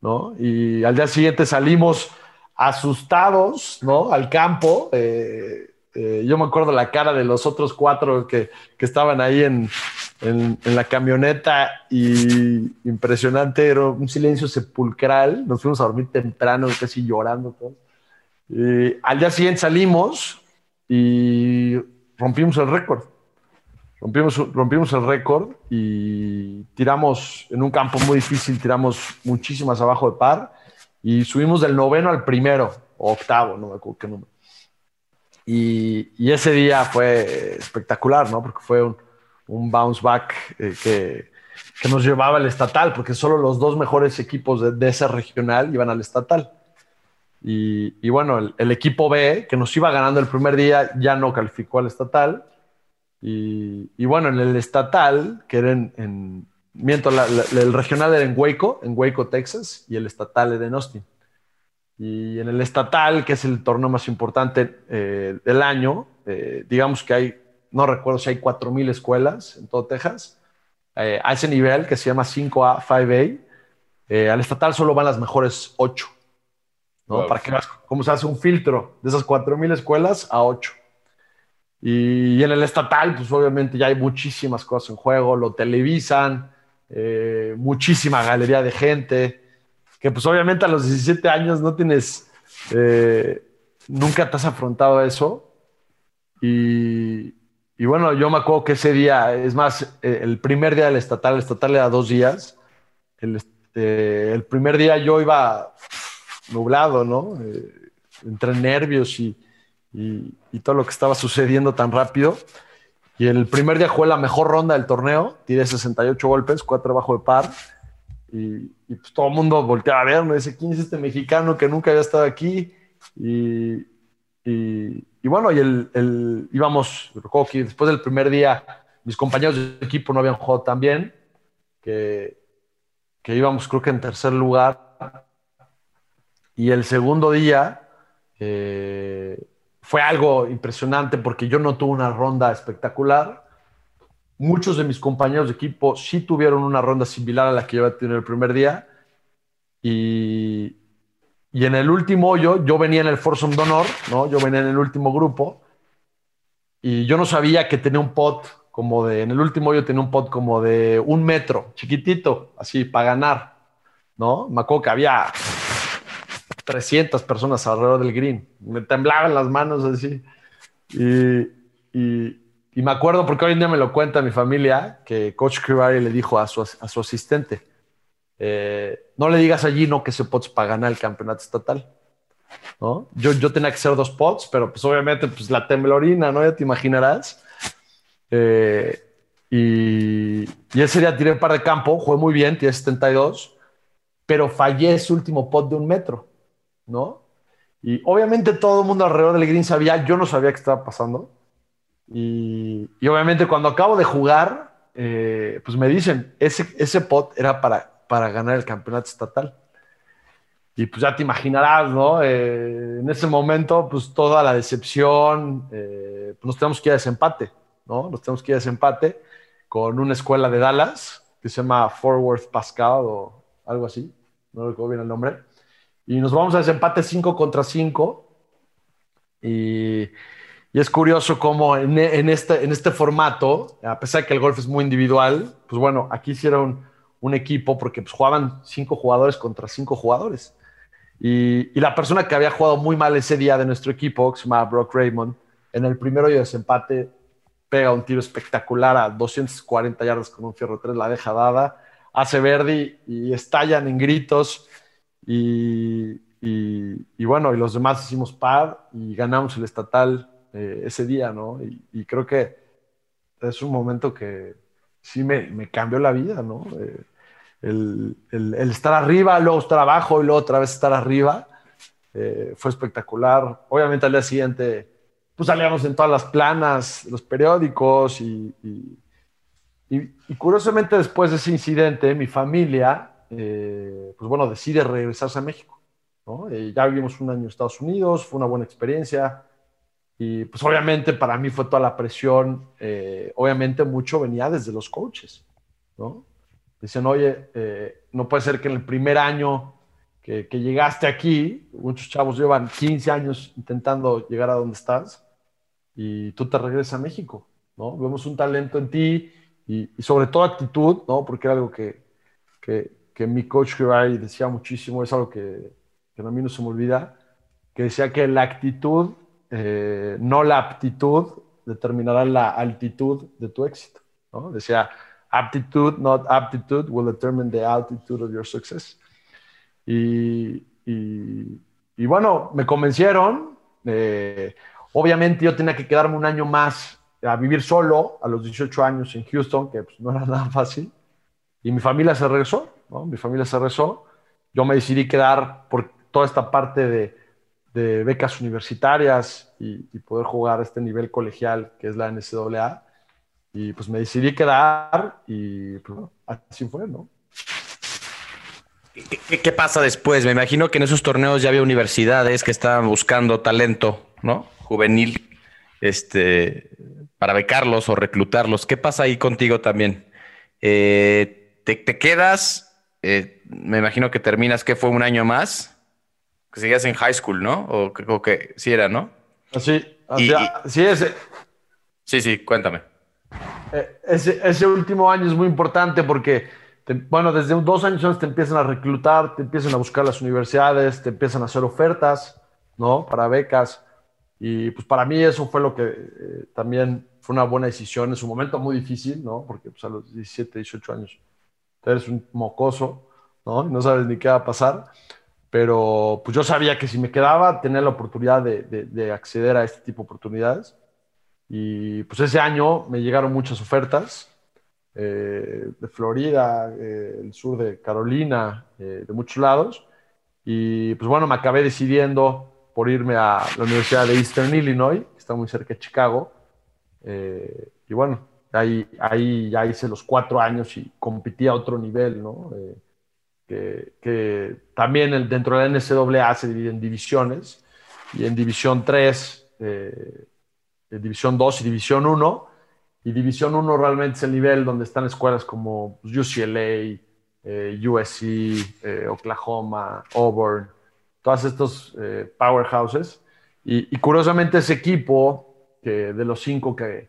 ¿no? Y al día siguiente salimos asustados, ¿no? Al campo. Eh, eh, yo me acuerdo la cara de los otros cuatro que, que estaban ahí en, en, la camioneta y impresionante, era un silencio sepulcral. Nos fuimos a dormir temprano, casi llorando. Y al día siguiente salimos y rompimos el récord. Rompimos, rompimos el récord y tiramos en un campo muy difícil, tiramos muchísimas abajo de par y subimos del noveno al primero, octavo, no me acuerdo qué número. Y, ese día fue espectacular, ¿no? Porque fue un, un bounce back eh, que, nos llevaba al estatal, porque solo los dos mejores equipos de, ese regional iban al estatal. Y, bueno, el, equipo B, que nos iba ganando el primer día, ya no calificó al estatal. Y, bueno, en el estatal, que era en miento, el regional era en Waco, en Waco, Texas, y el estatal era en Austin. Y en el estatal, que es el torneo más importante eh, del año, eh, digamos que hay, no recuerdo si hay 4.000 escuelas en todo Texas, eh, a ese nivel que se llama 5A, 5A, al estatal solo van las mejores 8. ¿no? Para que veas cómo se hace un filtro de esas 4.000 escuelas a 8. Y, y en el estatal, pues obviamente ya hay muchísimas cosas en juego, lo televisan, muchísima galería de gente, que pues obviamente a los 17 años no tienes, eh, nunca te has afrontado eso. Y, bueno, yo me acuerdo que ese día, es más, eh, el primer día del estatal, el estatal era dos días, el, el primer día yo iba nublado, ¿no? entre nervios y, y, todo lo que estaba sucediendo tan rápido. Y el primer día jugué la mejor ronda del torneo, tiré 68 golpes, cuatro abajo de par. Y, pues todo el mundo volteaba a ver, me dice, ¿quién es este mexicano que nunca había estado aquí? Y, y bueno, y el, el íbamos, que después del primer día, mis compañeros de equipo no habían jugado tan bien, que, que íbamos creo que en tercer lugar. Y el segundo día, eh, fue algo impresionante porque yo no tuve una ronda espectacular. Muchos de mis compañeros de equipo sí tuvieron una ronda similar a la que yo había tenido el primer día. Y, y en el último hoyo, yo venía en el foursome de honor, ¿no? Yo venía en el último grupo. Y yo no sabía que tenía un pot como de, en el último hoyo tenía un pot como de un metro, chiquitito, así, para ganar, ¿no? Me acuerdo que había 300 personas alrededor del green. Me temblaban las manos así. Y, y, y, me acuerdo, porque hoy en día me lo cuenta mi familia, que Coach Kirari le dijo a su, a su asistente, eh, no le digas allí no que ese pots para ganar el campeonato estatal. ¿no? Yo, yo tenía que hacer dos pots, pero pues obviamente pues la temblorina, ¿no? Ya te imaginarás. Eh, y, y, ese día tiré par de campo, jugué muy bien, tiré 72, pero fallé ese último pot de un metro. ¿no? Y obviamente todo el mundo alrededor del green sabía, yo no sabía qué estaba pasando. Y, y obviamente cuando acabo de jugar, eh, pues me dicen, ese, ese pot era para, para ganar el campeonato estatal. Y pues ya te imaginarás, ¿no? Eh, en ese momento, pues toda la decepción, eh, pues nos tenemos que ir a desempate, ¿no? Nos tenemos que ir a desempate con una escuela de Dallas que se llama Fort Worth Pascal o algo así, no recuerdo bien el nombre. Y nos vamos a desempate 5 contra 5. Y, y, es curioso cómo en, en, este, en este formato, a pesar de que el golf es muy individual, pues bueno, aquí hicieron un equipo porque pues, jugaban 5 jugadores contra 5 jugadores. Y, y, la persona que había jugado muy mal ese día de nuestro equipo, que se llama Brock Raymond, en el primero de desempate pega un tiro espectacular a 240 yardas con un fierro 3, la deja dada, hace verde y estallan en gritos y, y, bueno, y los demás hicimos par y ganamos el estatal eh, ese día, ¿no? Y, creo que es un momento que sí me, me cambió la vida, ¿no? Eh, el, estar arriba, luego estar abajo y luego otra vez estar arriba, eh, fue espectacular. Obviamente al día siguiente, pues salíamos en todas las planas, los periódicos y, curiosamente después de ese incidente, mi familia, pues bueno, decide regresarse a México. Eh, ya vivimos un año en Estados Unidos, fue una buena experiencia. Y pues obviamente para mí fue toda la presión, eh, obviamente mucho venía desde los coaches, ¿no? Dicen, oye, eh, no puede ser que en el primer año que, llegaste aquí, muchos chavos llevan 15 años intentando llegar a donde estás y tú te regresas a México, ¿no? Vemos un talento en ti y, sobre todo actitud, ¿no? Porque era algo que, que, que mi coach Hirai decía muchísimo, es algo que que a mí no se me olvida, que decía que la actitud, eh, no la aptitud, determinará la altitud de tu éxito. ¿no? Decía, aptitude, not aptitude, will determine the altitude of your success. Y, y, bueno, me convencieron. Eh, obviamente yo tenía que quedarme un año más a vivir solo a los 18 años en Houston, que pues, no era nada fácil. Y mi familia se regresó, ¿no? Mi familia se regresó. Yo me decidí quedar por, toda esta parte de, becas universitarias y, poder jugar a este nivel colegial que es la NCAA. Y pues me decidí quedar y pues, así fue, ¿no? ¿Qué, pasa después? Me imagino que en esos torneos ya había universidades que estaban buscando talento, ¿no? Juvenil, este, para becarlos o reclutarlos. ¿Qué pasa ahí contigo también? Eh, ¿te, quedas? Eh, me imagino que terminas, ¿qué fue un año más? Que seguías en high school, ¿no? O, que sí era, ¿no? Sí, sí, ese. Sí, sí, cuéntame. Eh, ese, último año es muy importante porque, bueno, desde dos años antes te empiezan a reclutar, te empiezan a buscar las universidades, te empiezan a hacer ofertas, ¿no? Para becas. Y pues para mí eso fue lo que eh, también fue una buena decisión. en su momento muy difícil, ¿no? Porque pues, a los 17, 18 años eres un mocoso, ¿no? Y no sabes ni qué va a pasar pero pues yo sabía que si me quedaba tenía la oportunidad de, de, acceder a este tipo de oportunidades. Y pues ese año me llegaron muchas ofertas eh, de Florida, eh, el sur de Carolina, eh, de muchos lados. Y pues bueno, me acabé decidiendo por irme a la Universidad de Eastern Illinois, que está muy cerca de Chicago. y bueno, ahí, ahí ya hice los cuatro años y competí a otro nivel, ¿no? Que, también dentro de la NCAA se divide en divisiones, y en División 3, eh, División 2 y División 1. Y División 1 realmente es el nivel donde están escuelas como UCLA, eh, USC, eh, Oklahoma, Auburn, todos estos eh, powerhouses. Y, y, curiosamente ese equipo, que de los cinco que,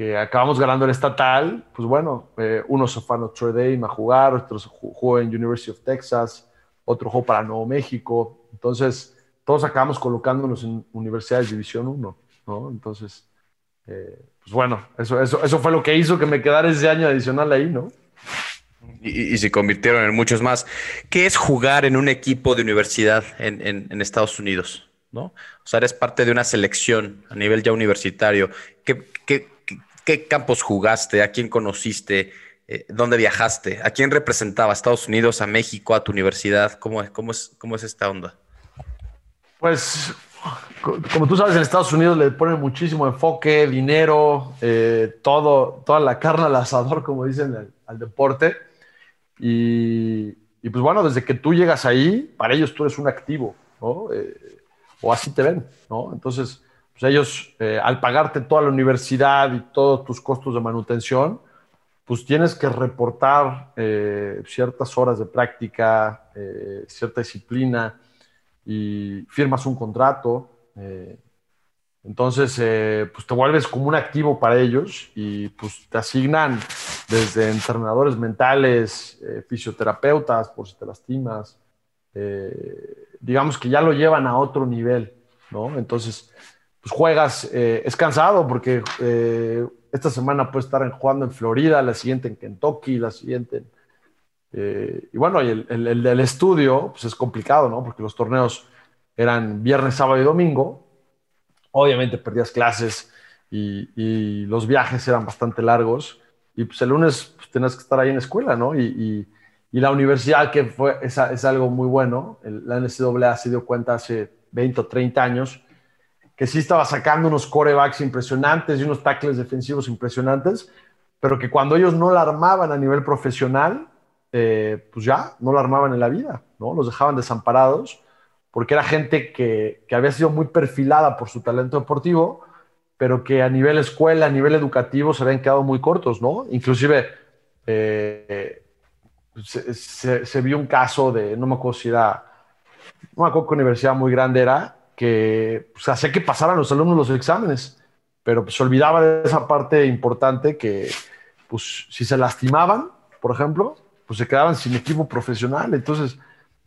que acabamos ganando el estatal, pues bueno, eh, uno se fue a Notre Dame a jugar, otro jugó en University of Texas, otro jugó para Nuevo México. Entonces, todos acabamos colocándonos en universidades de División 1, ¿no? Entonces, eh, pues bueno, eso, eso, eso fue lo que hizo que me quedara ese año adicional ahí, ¿no? Y, se convirtieron en muchos más. ¿Qué es jugar en un equipo de universidad en, en, Estados Unidos? ¿no? O sea, eres parte de una selección a nivel ya universitario. ¿Qué, qué, ¿Qué campos jugaste? ¿A quién conociste? Eh, ¿Dónde viajaste? ¿A quién representaba? ¿A Estados Unidos, a México, a tu universidad? ¿Cómo, cómo, es, cómo es esta onda? Pues, como tú sabes, en Estados Unidos le ponen muchísimo enfoque, dinero, eh, todo, toda la carne al asador, (laughs) como dicen, al, deporte. Y, pues bueno, desde que tú llegas ahí, para ellos tú eres un activo, ¿no? Eh, o así te ven, ¿no? Entonces, pues ellos, eh, al pagarte toda la universidad y todos tus costos de manutención, pues tienes que reportar eh, ciertas horas de práctica, eh, cierta disciplina y firmas un contrato. entonces, pues te vuelves como un activo para ellos y pues te asignan desde entrenadores mentales, fisioterapeutas por si te lastimas, digamos que ya lo llevan a otro nivel, ¿no? Entonces, pues juegas, eh, es cansado porque eh, esta semana puedes estar jugando en Florida, la siguiente en Kentucky, la siguiente eh, y bueno, el, el, el, estudio pues es complicado, ¿no? Porque los torneos eran viernes, sábado y domingo. Obviamente perdías clases y, y los viajes eran bastante largos. Y pues el lunes pues, tenías que estar ahí en la escuela, ¿no? Y, y la universidad, que fue, es, es algo muy bueno. la NCAA se dio cuenta hace 20 o 30 años que sí estaba sacando unos corebacks impresionantes y unos tackles defensivos impresionantes, pero que cuando ellos no la armaban a nivel profesional, eh, pues ya no la armaban en la vida, ¿no? Los dejaban desamparados porque era gente que, que, había sido muy perfilada por su talento deportivo, pero que a nivel escuela, a nivel educativo se habían quedado muy cortos, ¿no? Inclusive eh, se, se, vio un caso de, no me acuerdo si era, no me acuerdo qué universidad muy grande era, que pues, hacía que pasaran los alumnos los exámenes, pero pues, se olvidaba de esa parte importante que, pues, si se lastimaban, por ejemplo, pues se quedaban sin equipo profesional. Entonces,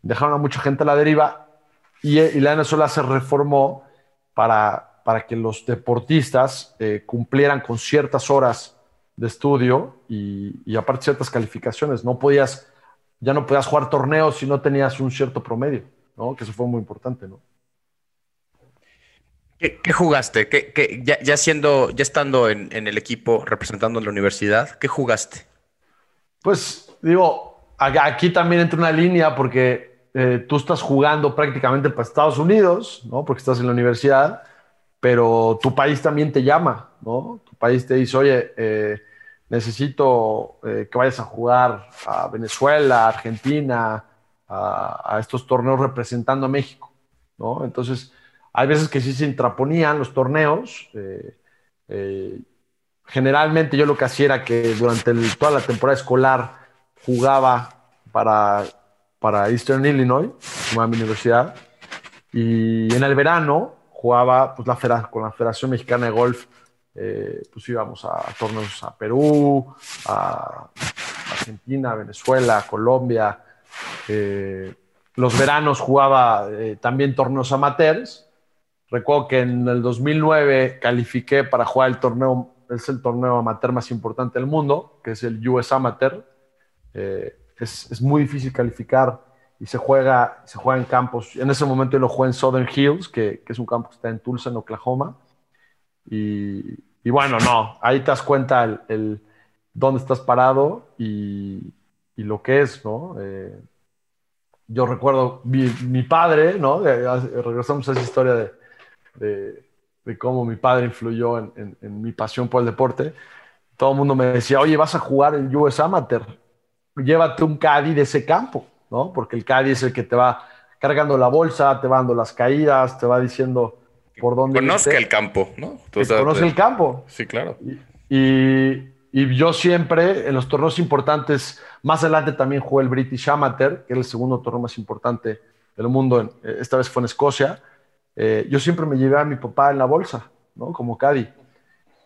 dejaron a mucha gente a la deriva y, y la NSOLA se reformó para, para que los deportistas eh, cumplieran con ciertas horas de estudio y, y, aparte ciertas calificaciones. No podías, ya no podías jugar torneos si no tenías un cierto promedio, ¿no? Que eso fue muy importante, ¿no? ¿Qué, jugaste? ¿Qué, ya, siendo, ya estando en, el equipo representando la universidad, ¿qué jugaste? Pues digo, aquí también entra una línea porque eh, tú estás jugando prácticamente para Estados Unidos, ¿no? Porque estás en la universidad, pero tu país también te llama, ¿no? Tu país te dice, oye, eh, necesito eh, que vayas a jugar a Venezuela, Argentina, a estos torneos representando a México, ¿no? Entonces hay veces que sí se intraponían los torneos. Eh, eh, generalmente yo lo que hacía era que durante toda la temporada escolar jugaba para, para Eastern Illinois, mi universidad, y en el verano jugaba pues, la con la Federación Mexicana de Golf, eh, pues íbamos a, torneos a Perú, a Argentina, Venezuela, Colombia. los veranos jugaba también torneos amateurs Recuerdo que en el 2009 califiqué para jugar el torneo, es el torneo amateur más importante del mundo, que es el US Amateur. Eh, es, muy difícil calificar y se juega, se juega en campos. En ese momento yo lo jugué en Southern Hills, que, que es un campo que está en Tulsa, en Oklahoma. Y, bueno, no, ahí te das cuenta el, dónde estás parado y, y, lo que es, ¿no? Eh, yo recuerdo mi padre, ¿no? Regresamos a esa historia de de, cómo mi padre influyó en, mi pasión por el deporte, todo el mundo me decía, oye, vas a jugar el US Amateur, llévate un caddy de ese campo, ¿no? Porque el caddy es el que te va cargando la bolsa, te va dando las caídas, te va diciendo por dónde... Conozca el campo, ¿no? conoce el campo. Sí, claro. Y, y, yo siempre, en los torneos importantes, más adelante también jugué el British Amateur, que es el segundo torneo más importante del mundo, esta vez fue en Escocia, eh, yo siempre me llevé a mi papá en la bolsa, ¿no? Como Caddy.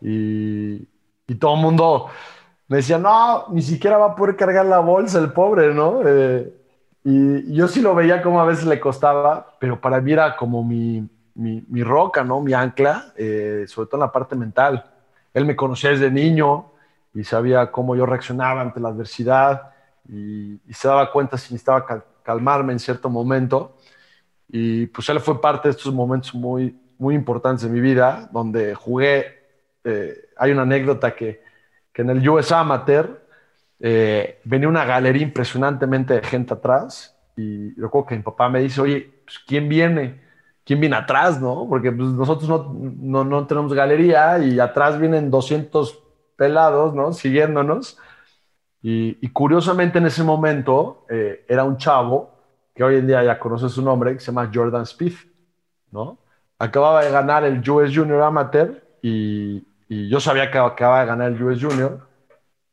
Y, y todo el mundo me decía, no, ni siquiera va a poder cargar la bolsa el pobre, ¿no? Eh, y, yo sí lo veía como a veces le costaba, pero para mí era como mi, mi, mi roca, ¿no? Mi ancla, eh, sobre todo en la parte mental. Él me conocía desde niño y sabía cómo yo reaccionaba ante la adversidad y, y se daba cuenta si necesitaba calmarme en cierto momento. Y pues él fue parte de estos momentos muy, muy importantes de mi vida, donde jugué, eh, hay una anécdota que, que, en el US Amateur eh, venía una galería impresionantemente de gente atrás y recuerdo que mi papá me dice, oye, pues, ¿quién viene? ¿Quién viene atrás, no? Porque pues, nosotros no, no, no, tenemos galería y atrás vienen 200 pelados, ¿no? Siguiéndonos. Y, y curiosamente en ese momento eh, era un chavo que hoy en día ya conoce su nombre, que se llama Jordan Spieth, ¿no? Acababa de ganar el US Junior Amateur y, y yo sabía que acababa de ganar el US Junior.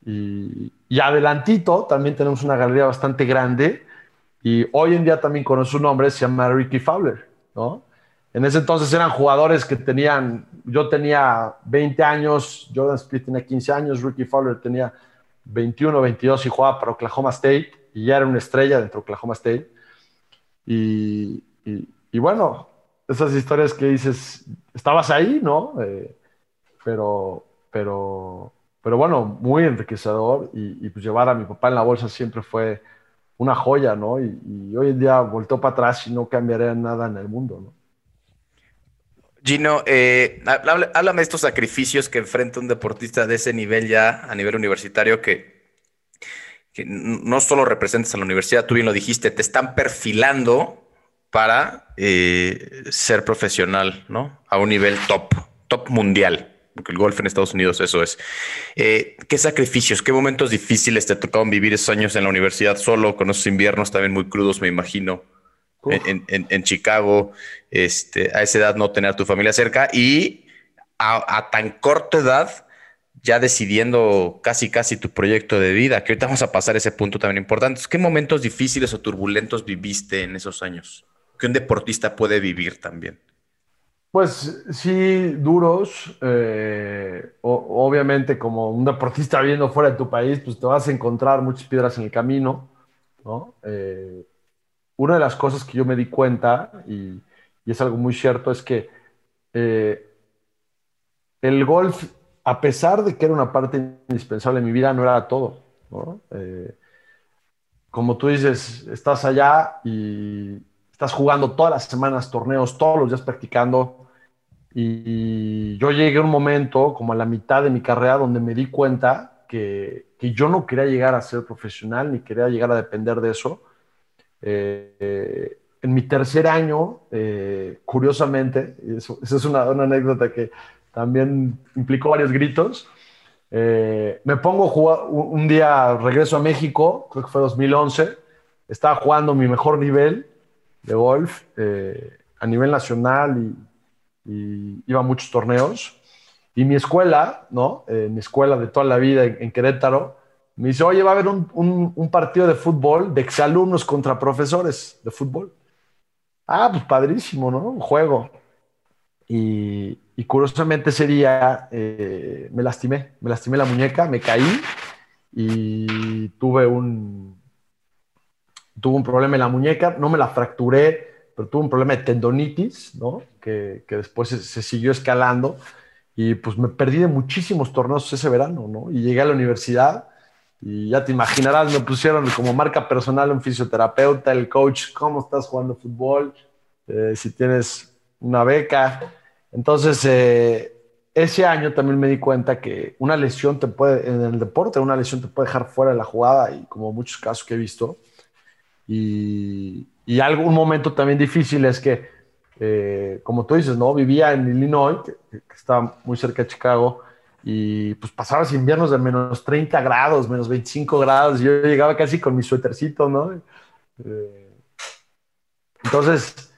Y, y, adelantito también tenemos una galería bastante grande y hoy en día también conoce su nombre, se llama Ricky Fowler, ¿no? En ese entonces eran jugadores que tenían, yo tenía 20 años, Jordan Spieth tenía 15 años, Ricky Fowler tenía 21, 22 y jugaba para Oklahoma State y ya era una estrella dentro de Oklahoma State. Y, bueno, esas historias que dices, estabas ahí, ¿no? Eh, pero, pero, pero bueno, muy enriquecedor y, pues llevar a mi papá en la bolsa siempre fue una joya, ¿no? Y, hoy en día volteo para atrás y no cambiaría nada en el mundo, ¿no? Gino, eh, háblame de estos sacrificios que enfrenta un deportista de ese nivel ya a nivel universitario que, que no solo representas a la universidad, tú bien lo dijiste, te están perfilando para eh, ser profesional, ¿no? A un nivel top, top mundial. Porque el golf en Estados Unidos eso es. Eh, ¿Qué sacrificios, qué momentos difíciles te tocaron vivir esos años en la universidad solo, con esos inviernos también muy crudos, me imagino, en, Chicago, este, a esa edad no tener a tu familia cerca y a, tan corta edad ya decidiendo casi casi tu proyecto de vida, que ahorita vamos a pasar ese punto también importante. ¿Qué momentos difíciles o turbulentos viviste en esos años? que un deportista puede vivir también? Pues sí, duros. Eh, obviamente, como un deportista viviendo fuera de tu país, pues te vas a encontrar muchas piedras en el camino. ¿no? Eh, una de las cosas que yo me di cuenta, y, es algo muy cierto, es que eh, el golf, a pesar de que era una parte indispensable en mi vida, no era todo. como tú dices, estás allá y estás jugando todas las semanas torneos, todos los días practicando. Y yo llegué a un momento, como a la mitad de mi carrera, donde me di cuenta que, que yo no quería llegar a ser profesional, ni quería llegar a depender de eso. Eh, en mi tercer año, eh, curiosamente, y eso, es una, anécdota que también implicó varios gritos, eh, me pongo jugar, un día regreso a México, creo que fue 2011, estaba jugando mi mejor nivel de golf eh, a nivel nacional y, iba a muchos torneos. Y mi escuela, ¿no? Eh, mi escuela de toda la vida en, Querétaro, me dice, oye, va a haber un, un, partido de fútbol de exalumnos contra profesores de fútbol. Ah, pues padrísimo, ¿no? Un juego. Y, y curiosamente ese día eh, me lastimé, me lastimé la muñeca, me caí y tuve un, tuve un problema en la muñeca, no me la fracturé, pero tuve un problema de tendonitis, ¿no? Que, que después se, siguió escalando y pues me perdí de muchísimos torneos ese verano, ¿no? Y llegué a la universidad y ya te imaginarás, me pusieron como marca personal un fisioterapeuta, el coach, ¿cómo estás jugando fútbol? Eh, si tienes una beca. Entonces, eh, ese año también me di cuenta que una lesión te puede, en el deporte, una lesión te puede dejar fuera de la jugada y como muchos casos que he visto, y, un momento también difícil es que, eh, como tú dices, ¿no? Vivía en Illinois, que, está muy cerca de Chicago, y pues pasabas inviernos de menos 30 grados, menos 25 grados, y yo llegaba casi con mi suétercito, ¿no? Eh, entonces,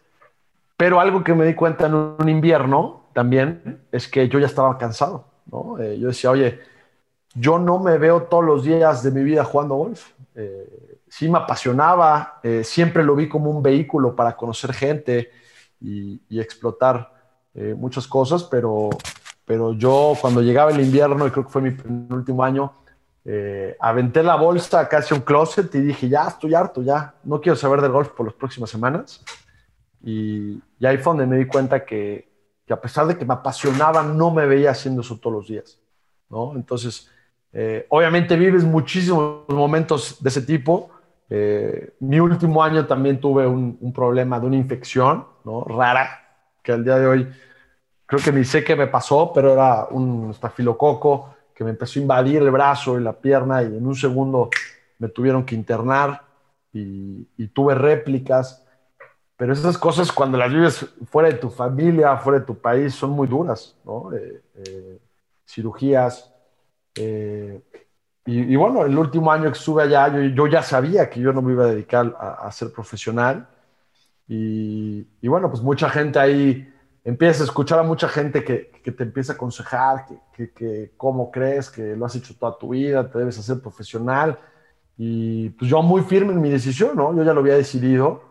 pero algo que me di cuenta en un invierno también es que yo ya estaba cansado, ¿no? Eh, yo decía, oye, yo no me veo todos los días de mi vida jugando golf. Eh, sí me apasionaba, eh, siempre lo vi como un vehículo para conocer gente y, explotar eh, muchas cosas, pero, pero yo cuando llegaba el invierno, y creo que fue mi último año, aventé la bolsa casi un closet y dije, ya estoy harto, ya no quiero saber del golf por las próximas semanas. Y, y ahí fue donde me di cuenta que, que, a pesar de que me apasionaba, no me veía haciendo eso todos los días. ¿no? Entonces, obviamente vives muchísimos momentos de ese tipo, eh, mi último año también tuve un, problema de una infección ¿no? rara, que al día de hoy creo que ni sé qué me pasó, pero era un estafilococo que me empezó a invadir el brazo y la pierna y en un segundo me tuvieron que internar y, tuve réplicas. Pero esas cosas cuando las vives fuera de tu familia, fuera de tu país, son muy duras, ¿no? Eh, eh, cirugías, y, bueno, el último año que estuve allá, yo, ya sabía que yo no me iba a dedicar a, ser profesional. Y, bueno, pues mucha gente ahí, empieza a escuchar a mucha gente que, que te empieza a aconsejar, que, que, cómo crees que lo has hecho toda tu vida, te debes hacer profesional. Y pues yo muy firme en mi decisión, ¿no? Yo ya lo había decidido.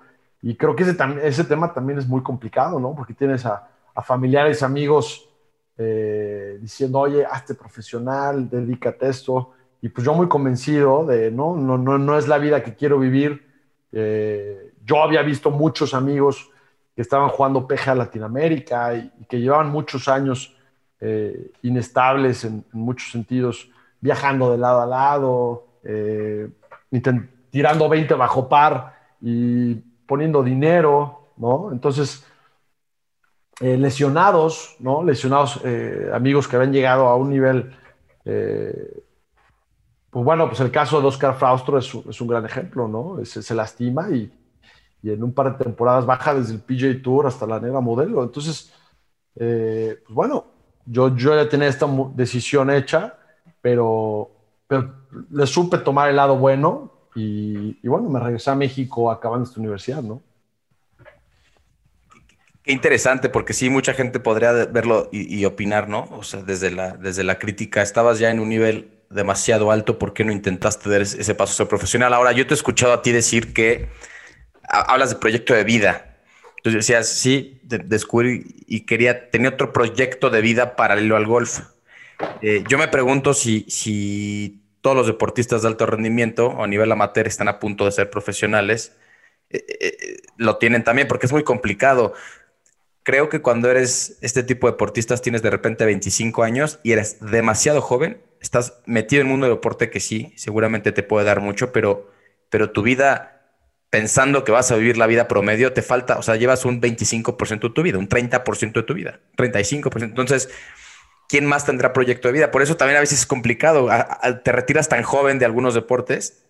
Y creo que ese, ese tema también es muy complicado, ¿no? Porque tienes a, familiares, amigos eh, diciendo, oye, hazte profesional, dedícate a esto y pues yo muy convencido de, no, no, no, no es la vida que quiero vivir. Eh, yo había visto muchos amigos que estaban jugando peja a Latinoamérica y, que llevaban muchos años eh, inestables en, muchos sentidos, viajando de lado a lado, tirando 20 bajo par y poniendo dinero, ¿no? Entonces, eh, lesionados, ¿no? Lesionados, amigos que habían llegado a un nivel, pues bueno, pues el caso de Oscar Fraustro es, un gran ejemplo, ¿no? se lastima y, y en un par de temporadas baja desde el PJ Tour hasta la negra modelo. Entonces, eh, pues bueno, yo, yo ya tenía esta decisión hecha, pero, pero le supe tomar el lado bueno y, bueno, me regresé a México acabando esta universidad, ¿no? Qué interesante, porque sí, mucha gente podría verlo y, opinar, ¿no? O sea, desde la, desde la crítica, estabas ya en un nivel demasiado alto, ¿por qué no intentaste dar ese paso ser profesional? Ahora, yo te he escuchado a ti decir que hablas de proyecto de vida. Entonces decías, sí, descubrí y quería, tener otro proyecto de vida paralelo al golf. Eh, yo me pregunto si, si todos los deportistas de alto rendimiento a nivel amateur están a punto de ser profesionales, eh, eh, lo tienen también, porque es muy complicado. Creo que cuando eres este tipo de deportistas, tienes de repente 25 años y eres demasiado joven, estás metido en el mundo del deporte que sí, seguramente te puede dar mucho, pero, pero tu vida pensando que vas a vivir la vida promedio, te falta, o sea, llevas un 25% de tu vida, un 30% de tu vida, 35%. Entonces, ¿quién más tendrá proyecto de vida? Por eso también a veces es complicado. te retiras tan joven de algunos deportes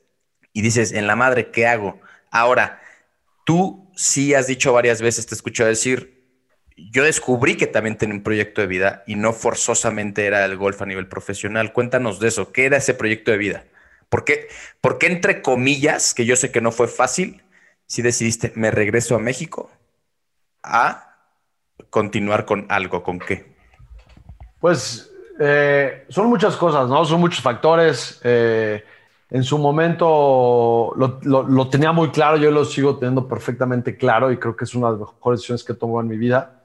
y dices, en la madre, ¿qué hago? Ahora, tú sí has dicho varias veces, te escucho decir, yo descubrí que también tenía un proyecto de vida y no forzosamente era el golf a nivel profesional. Cuéntanos de eso. ¿Qué era ese proyecto de vida? ¿Por qué, entre comillas, que yo sé que no fue fácil, si decidiste, me regreso a México a continuar con algo? ¿Con qué? Pues eh, son muchas cosas, ¿no? Son muchos factores. Eh, en su momento lo, tenía muy claro, yo lo sigo teniendo perfectamente claro y creo que es una de las mejores decisiones que tomo en mi vida.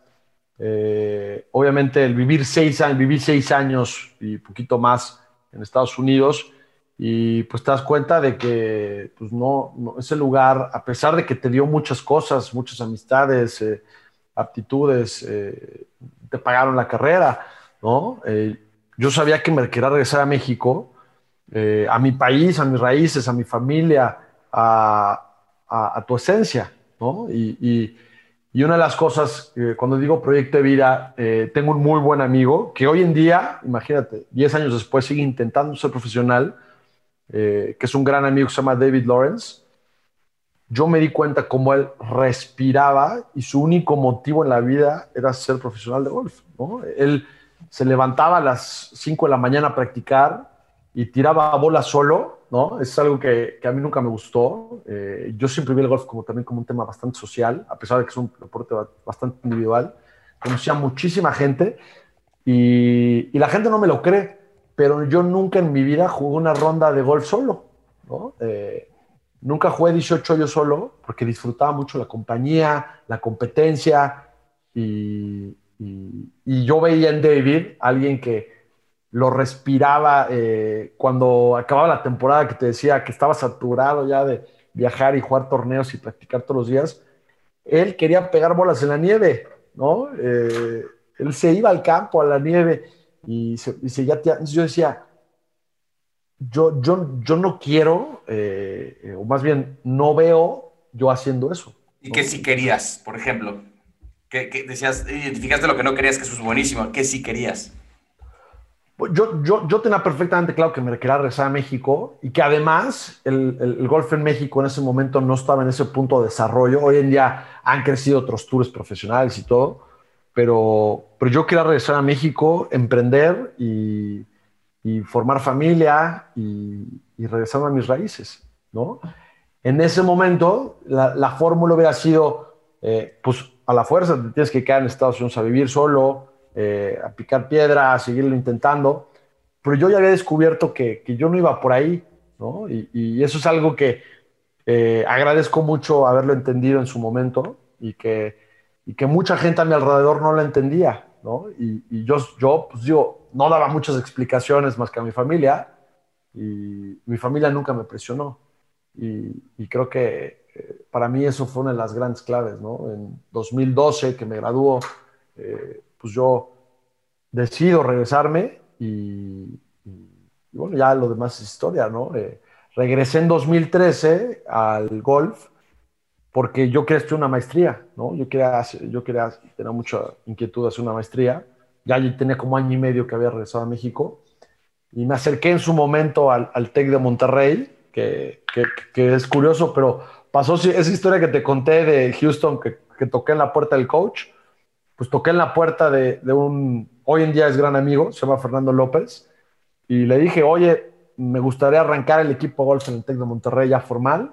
Eh, obviamente el vivir seis años, y poquito más en Estados Unidos, y pues te das cuenta de que pues no, ese lugar, a pesar de que te dio muchas cosas, muchas amistades, aptitudes, eh, te pagaron la carrera, ¿no? Eh, yo sabía que me quería regresar a México, a mi país, a mis raíces, a mi familia, a, a, tu esencia, ¿no? Y, y, y, una de las cosas, cuando digo proyecto de vida, tengo un muy buen amigo que hoy en día, imagínate, 10 años después sigue intentando ser profesional, eh, que es un gran amigo que se llama David Lawrence, yo me di cuenta cómo él respiraba y su único motivo en la vida era ser profesional de golf. Él se levantaba a las 5 de la mañana a practicar y tiraba bola solo, ¿no? Es algo que, que a mí nunca me gustó. Eh, yo siempre vi el golf como, también como un tema bastante social, a pesar de que es un deporte bastante individual. Conocía muchísima gente y, y la gente no me lo cree pero yo nunca en mi vida jugué una ronda de golf solo, ¿no? Eh, nunca jugué 18 yo solo porque disfrutaba mucho la compañía, la competencia y, yo veía en David alguien que lo respiraba eh, cuando acababa la temporada que te decía que estaba saturado ya de viajar y jugar torneos y practicar todos los días. Él quería pegar bolas en la nieve, ¿no? Eh, él se iba al campo, a la nieve y, se, ya yo decía, yo, yo, yo no quiero, eh, o más bien no veo yo haciendo eso. ¿Y qué si querías, por ejemplo? ¿Qué, decías, identificaste lo que no querías, que eso es buenísimo? ¿Qué si querías? Yo, yo, yo tenía perfectamente claro que me quería regresar a México y que además el, el, golf en México en ese momento no estaba en ese punto de desarrollo. Hoy en día han crecido otros tours profesionales y todo, pero, pero yo quería regresar a México, emprender y, formar familia y, regresar a mis raíces, ¿no? En ese momento, la, fórmula hubiera sido, eh, pues a la fuerza te tienes que quedar en Estados Unidos a vivir solo, eh, a picar piedra, a seguirlo intentando, pero yo ya había descubierto que, que yo no iba por ahí, ¿no? Y, eso es algo que eh, agradezco mucho haberlo entendido en su momento y que y que mucha gente a mi alrededor no la entendía, ¿no? Y, yo, yo, pues digo, no daba muchas explicaciones más que a mi familia y mi familia nunca me presionó. Y, creo que para mí eso fue una de las grandes claves, ¿no? En 2012, que me graduó, eh, pues yo decido regresarme y, bueno, ya lo demás es historia, ¿no? Eh, regresé en 2013 al golf porque yo quería estudiar una maestría, ¿no? Yo quería, yo quería tener mucha inquietud de hacer una maestría. Ya tenía como año y medio que había regresado a México y me acerqué en su momento al, al TEC de Monterrey, que, que, que es curioso, pero pasó esa historia que te conté de Houston, que, toqué en la puerta del coach, pues toqué en la puerta de, de, un, hoy en día es gran amigo, se llama Fernando López, y le dije, oye, me gustaría arrancar el equipo golf en el TEC de Monterrey ya formal,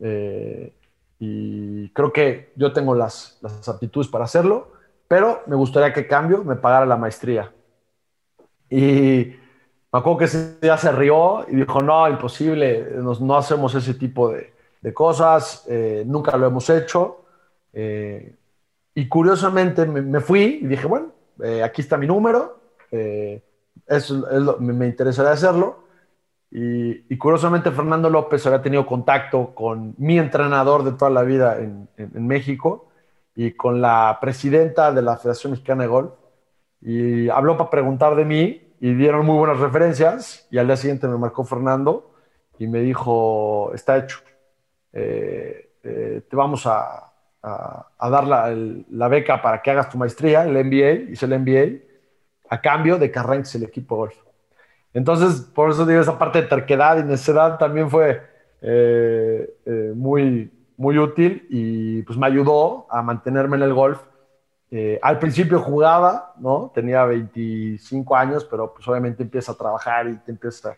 eh, y creo que yo tengo las, aptitudes para hacerlo, pero me gustaría que cambio me pagara la maestría. Y me acuerdo que ya se rió y dijo, no, imposible, no hacemos ese tipo de, de cosas, eh, nunca lo hemos hecho. Eh, y curiosamente me, fui y dije, bueno, eh, aquí está mi número, eso me, interesaría hacerlo. Y, curiosamente Fernando López había tenido contacto con mi entrenador de toda la vida en, en, México y con la presidenta de la Federación Mexicana de Golf. Y habló para preguntar de mí y dieron muy buenas referencias. Y al día siguiente me marcó Fernando y me dijo, está hecho. Eh, eh, te vamos a, dar la, beca para que hagas tu maestría, el MBA, hice el MBA, a cambio de que arranques el equipo golf. Entonces, por eso digo, esa parte de terquedad y necedad también fue eh, muy, muy útil y pues me ayudó a mantenerme en el golf. al principio jugaba, ¿no? Tenía 25 años, pero pues obviamente empieza a trabajar y te empieza...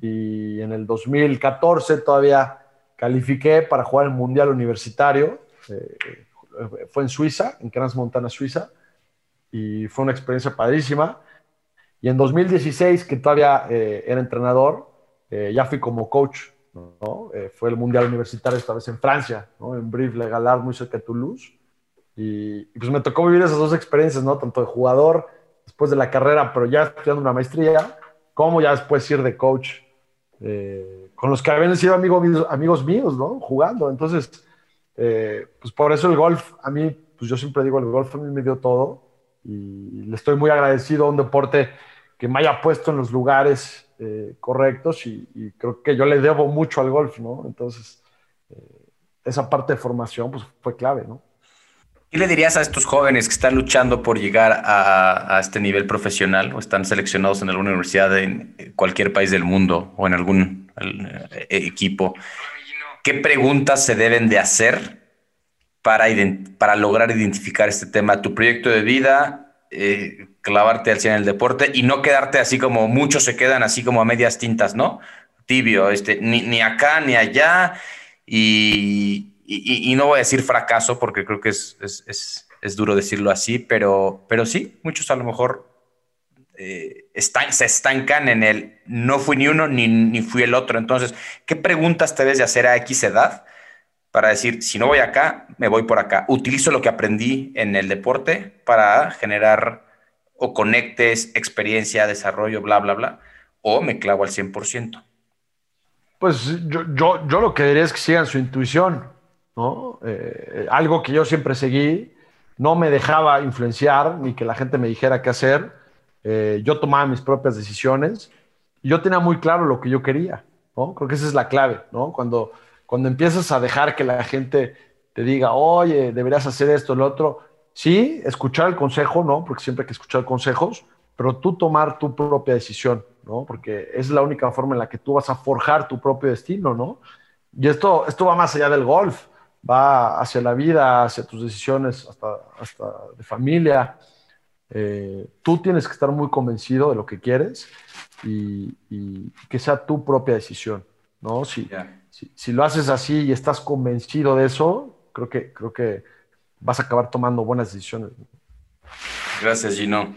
Y en el 2014 todavía Califiqué para jugar el Mundial Universitario. Eh, fue en Suiza, en Crans Montana, Suiza. Y fue una experiencia padrísima. Y en 2016, que todavía eh, era entrenador, eh, ya fui como coach. fue el Mundial Universitario esta vez en Francia, en Brive-le-Gaillard, muy cerca de Toulouse. Y, pues me tocó vivir esas dos experiencias, ¿no? tanto de jugador después de la carrera, pero ya estudiando una maestría, como ya después ir de coach con los que habían sido amigos, míos, ¿no? Jugando. Entonces, eh, pues por eso el golf, a mí, pues yo siempre digo, el golf a mí me dio todo y le estoy muy agradecido a un deporte que me haya puesto en los lugares eh, correctos y, creo que yo le debo mucho al golf, ¿no? Entonces, eh, esa parte de formación, pues fue clave, ¿no? ¿Qué le dirías a estos jóvenes que están luchando por llegar a, a, este nivel profesional o están seleccionados en alguna universidad en cualquier país del mundo o en algún eh, equipo. ¿Qué preguntas se deben de hacer para, para lograr identificar este tema? Tu proyecto de vida, eh, clavarte al en el deporte y no quedarte así como muchos se quedan así como a medias tintas, ¿no? Tibio, este, ni, acá ni allá. Y, y, no voy a decir fracaso porque creo que es, es, es, duro decirlo así, pero, pero sí, muchos a lo mejor eh, se estancan en el no fui ni uno ni, ni, fui el otro. Entonces, ¿qué preguntas te debes de hacer a X edad para decir, si no voy acá, me voy por acá? Utilizo lo que aprendí en el deporte para generar o conectes, experiencia, desarrollo, bla, bla, bla, o me clavo al 100%. Pues yo, yo, yo lo que diría es que sigan su intuición, ¿no? Eh, algo que yo siempre seguí, no me dejaba influenciar ni que la gente me dijera qué hacer eh, yo tomaba mis propias decisiones y yo tenía muy claro lo que yo quería, ¿no? Creo que esa es la clave, ¿no? Cuando, cuando empiezas a dejar que la gente te diga, oye, deberías hacer esto, lo otro, sí, escuchar el consejo, ¿no? Porque siempre hay que escuchar consejos, pero tú tomar tu propia decisión, ¿no? Porque es la única forma en la que tú vas a forjar tu propio destino, ¿no? Y esto, esto va más allá del golf, va hacia la vida, hacia tus decisiones, hasta, hasta de familia. Eh, tú tienes que estar muy convencido de lo que quieres y, que sea tu propia decisión, ¿no? Si, si, lo haces así y estás convencido de eso, creo que, creo que vas a acabar tomando buenas decisiones. Gracias, Gino.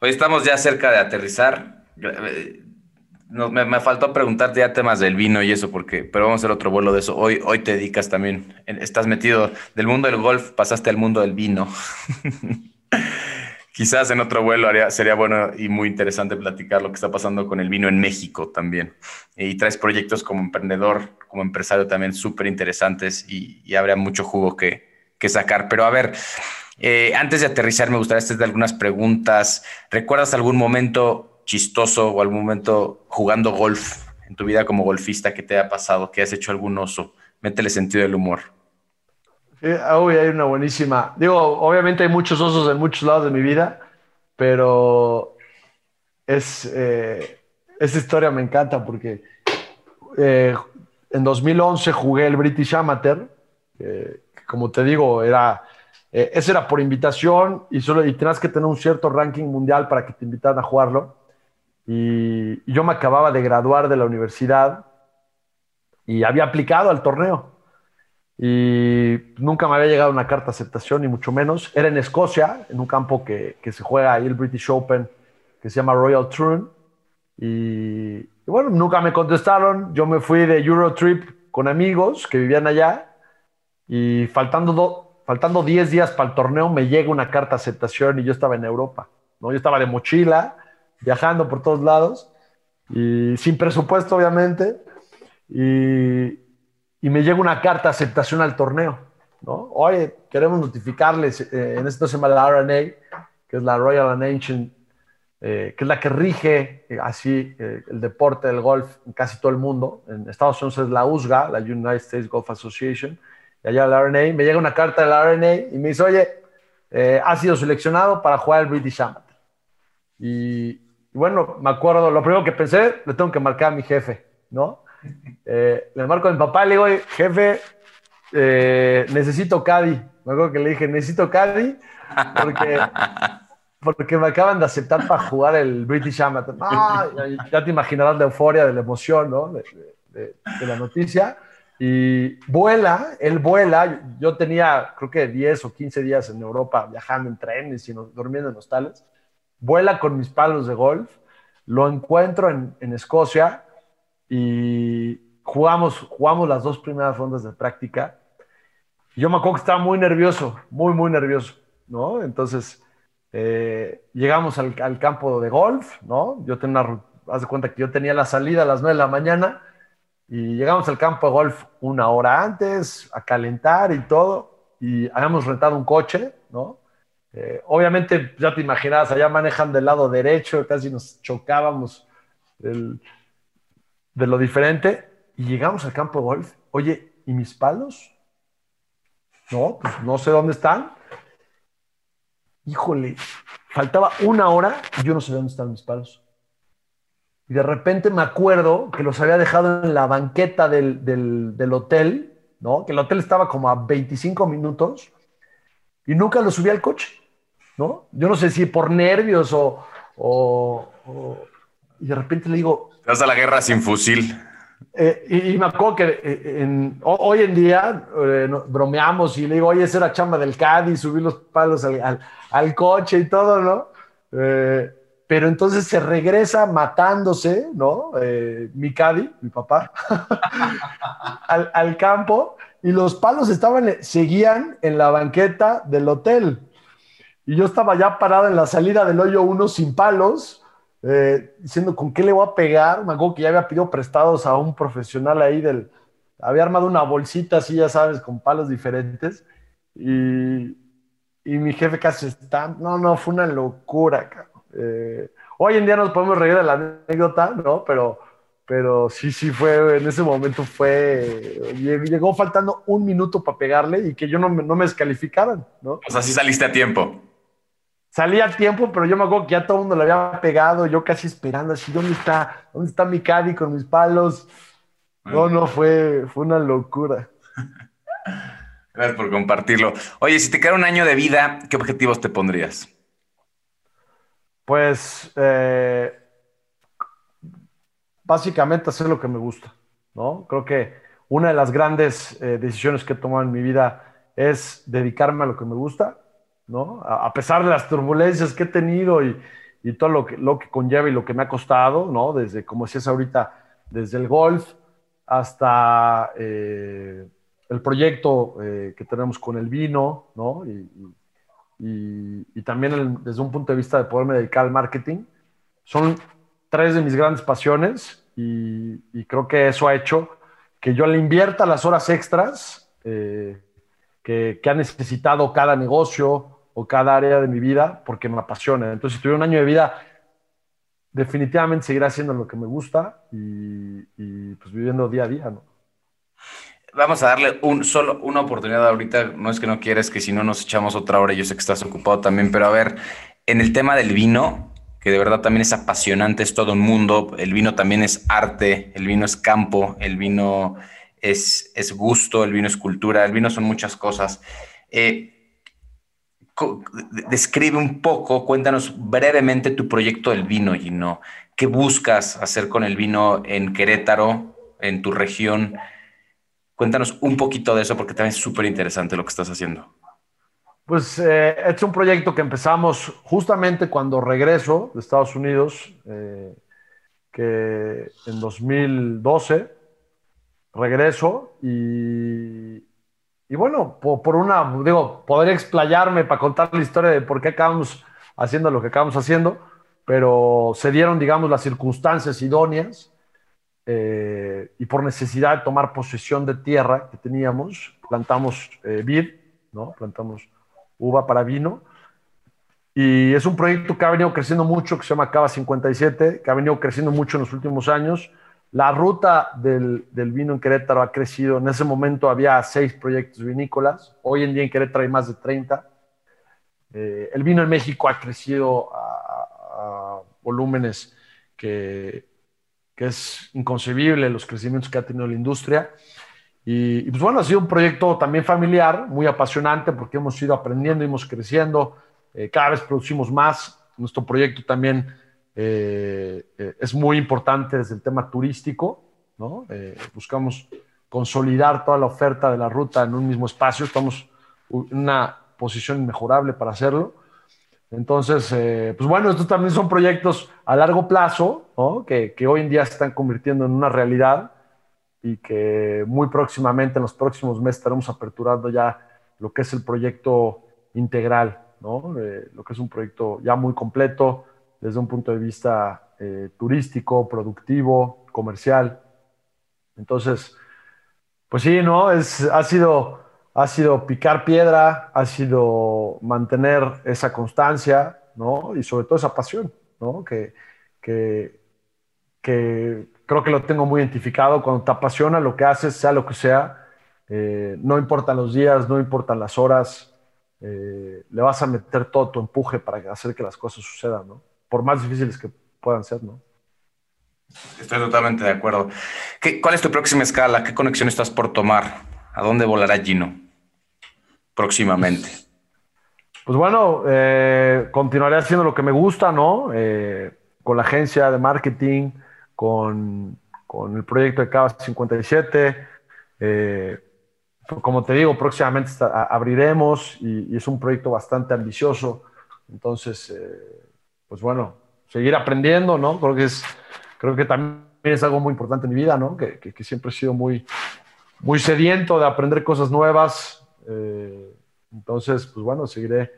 Hoy estamos ya cerca de aterrizar. me, faltó preguntarte ya temas del vino y eso, porque, pero vamos a hacer otro vuelo de eso. Hoy, hoy te dedicas también, estás metido del mundo del golf, pasaste al mundo del vino. (laughs) Quizás en otro vuelo sería bueno y muy interesante platicar lo que está pasando con el vino en México también. Y traes proyectos como emprendedor, como empresario también súper interesantes y, habría mucho jugo que, sacar. Pero a ver, eh, antes de aterrizar me gustaría hacerte algunas preguntas. ¿Recuerdas algún momento chistoso o algún momento jugando golf en tu vida como golfista que te haya pasado, que has hecho algún oso? Métele sentido del humor. Eh, hay una buenísima. Digo, obviamente hay muchos osos en muchos lados de mi vida, pero es, eh, esa historia me encanta porque eh, en 2011 jugué el British Amateur, como te digo, era, ese era por invitación y, solo, y tenías que tener un cierto ranking mundial para que te invitaran a jugarlo. y yo me acababa de graduar de la universidad y había aplicado al torneo y nunca me había llegado una carta de aceptación, ni mucho menos. Era en Escocia, en un campo que, que se juega ahí el British Open, que se llama Royal Troon. Y, bueno, nunca me contestaron. Yo me fui de Eurotrip con amigos que vivían allá y faltando, faltando 10 días para el torneo me llega una carta de aceptación y yo estaba en Europa. ¿no? Yo estaba de mochila, viajando por todos lados y sin presupuesto, obviamente. Y, y me llega una carta de aceptación al torneo, ¿no? Oye, queremos notificarles, eh, en esto se llama la RNA, que es la Royal and Ancient, eh, que es la que rige eh, así el deporte del golf en casi todo el mundo. En Estados Unidos es la USGA, la United States Golf Association, y allá la RNA. Me llega una carta de la RNA y me dice, oye, ha sido seleccionado para jugar el British Amateur. Y, y bueno, me acuerdo, lo primero que pensé, le tengo que marcar a mi jefe, ¿no? Eh, le marco a mi papá, le digo, jefe, eh, necesito Caddy. Me acuerdo que le dije, necesito Caddy porque, porque me acaban de aceptar para jugar el British Amateur. ya, te imaginarás la euforia, de la emoción, ¿no? De, la noticia. Y vuela, él vuela. Yo tenía, creo que 10 o 15 días en Europa viajando en trenes y durmiendo en hostales. Vuela con mis palos de golf. Lo encuentro en, en Escocia y jugamos, jugamos las dos primeras rondas de práctica. Yo me acuerdo que estaba muy nervioso, muy, muy nervioso, ¿no? Entonces, eh, llegamos al, campo de golf, ¿no? Yo tenía, haz de cuenta que yo tenía la salida a las 9 de la mañana y llegamos al campo de golf una hora antes a calentar y todo y habíamos rentado un coche, ¿no? Eh, obviamente, ya te imaginas, allá manejan del lado derecho, casi nos chocábamos. El, de lo diferente y llegamos al campo de golf. Oye, ¿y mis palos? No, pues no sé dónde están. Híjole, faltaba una hora y yo no sabía dónde estaban mis palos. Y de repente me acuerdo que los había dejado en la banqueta del, del, hotel, ¿no? Que el hotel estaba como a 25 minutos y nunca los subí al coche, ¿no? Yo no sé si por nervios o, o y de repente le digo, Vas a la guerra sin fusil. Eh, y, me acuerdo que eh, hoy en día eh, bromeamos y le digo, oye, esa era chamba del Cádiz, subir los palos al, coche y todo, ¿no? pero entonces se regresa matándose, ¿no? mi Cádiz, mi papá, (laughs) al, al, campo y los palos estaban, seguían en la banqueta del hotel. Y yo estaba ya parado en la salida del hoyo uno sin palos eh, diciendo con qué le voy a pegar. Me acuerdo que ya había pedido prestados a un profesional ahí del. Había armado una bolsita así, ya sabes, con palos diferentes. Y, y mi jefe casi está. No, no, fue una locura, eh, hoy en día nos podemos reír de la anécdota, ¿no? Pero, pero sí, sí fue, en ese momento fue, llegó faltando un minuto para pegarle y que yo no, no me descalificaran, ¿no? O sea, sí saliste a tiempo salía a tiempo, pero yo me acuerdo que ya todo el mundo le había pegado, yo casi esperando así, ¿dónde está? ¿Dónde está mi caddy con mis palos? No, no, fue, fue una locura. (laughs) Gracias por compartirlo. Oye, si te queda un año de vida, ¿qué objetivos te pondrías? Pues eh, básicamente hacer lo que me gusta, ¿no? Creo que una de las grandes eh, decisiones que he tomado en mi vida es dedicarme a lo que me gusta A, pesar de las turbulencias que he tenido y, todo lo que, conlleva y lo que me ha costado. Desde, como decías ahorita, desde el golf hasta eh, el proyecto eh, que tenemos con el vino, ¿no? Y, y, también desde un punto de vista de poderme dedicar al marketing. Son tres de mis grandes pasiones y, creo que eso ha hecho que yo le invierta las horas extras eh, que, que, ha necesitado cada negocio o cada área de mi vida porque me apasiona. Entonces, si tuviera un año de vida, definitivamente seguiré haciendo lo que me gusta y, pues viviendo día a día, ¿no? Vamos a darle un, solo una oportunidad ahorita. No es que no quieras, que si no nos echamos otra hora. Yo sé que estás ocupado también, pero a ver, en el tema del vino, que de verdad también es apasionante, es todo un mundo. El vino también es arte, el vino es campo, el vino es, es gusto, el vino es cultura, el vino son muchas cosas. Eh, describe un poco, cuéntanos brevemente tu proyecto del vino, Gino. ¿Qué buscas hacer con el vino en Querétaro, en tu región? Cuéntanos un poquito de eso porque también es súper interesante lo que estás haciendo. Pues eh, es un proyecto que empezamos justamente cuando regreso de Estados Unidos, eh, que en 2012 regreso y, y bueno, por, una, digo, poder explayarme para contar la historia de por qué acabamos haciendo lo que acabamos haciendo, pero se dieron, digamos, las circunstancias idóneas eh, y por necesidad de tomar posesión de tierra que teníamos, plantamos eh, vid, ¿no? plantamos uva para vino. Y es un proyecto que ha venido creciendo mucho, que se llama Cava 57, que ha venido creciendo mucho en los últimos años. La ruta del, del, vino en Querétaro ha crecido. En ese momento había seis proyectos vinícolas. Hoy en día en Querétaro hay más de 30. Eh, el vino en México ha crecido a volúmenes que que es inconcebible los crecimientos que ha tenido la industria. Y, pues bueno, ha sido un proyecto también familiar, muy apasionante, porque hemos ido aprendiendo, hemos creciendo, eh, cada vez producimos más. Nuestro proyecto también eh, eh, es muy importante desde el tema turístico, ¿no? buscamos consolidar toda la oferta de la ruta en un mismo espacio, estamos en una posición inmejorable para hacerlo. Entonces, eh, pues bueno, estos también son proyectos a largo plazo, ¿no? que, que, hoy en día se están convirtiendo en una realidad y que muy próximamente, en los próximos meses, estaremos aperturando ya lo que es el proyecto integral, ¿no? Eh, lo que es un proyecto ya muy completo desde un punto de vista eh, turístico, productivo, comercial. Entonces, pues sí, ¿no? Es, ha sido ha sido picar piedra, ha sido mantener esa constancia, ¿no? Y sobre todo esa pasión, ¿no? Que, que, creo que lo tengo muy identificado. Cuando te apasiona lo que haces, sea lo que sea, eh, no importan los días, no importan las horas, eh, le vas a meter todo tu empuje para hacer que las cosas sucedan, ¿no? Por más difíciles que puedan ser, ¿no? Estoy totalmente de acuerdo. ¿Qué, ¿Cuál es tu próxima escala? ¿Qué conexión estás por tomar? ¿A dónde volará Gino? próximamente? Pues bueno, eh, continuaré haciendo lo que me gusta, ¿no? Eh, con la agencia de marketing, con, con el proyecto de Cava 57. Eh, como te digo, próximamente abriremos y, es un proyecto bastante ambicioso. Entonces, pues bueno, seguir aprendiendo, ¿no? Creo que, es, creo que también es algo muy importante en mi vida, ¿no? Que, siempre he sido muy, muy sediento de aprender cosas nuevas, eh, entonces, pues bueno, seguiré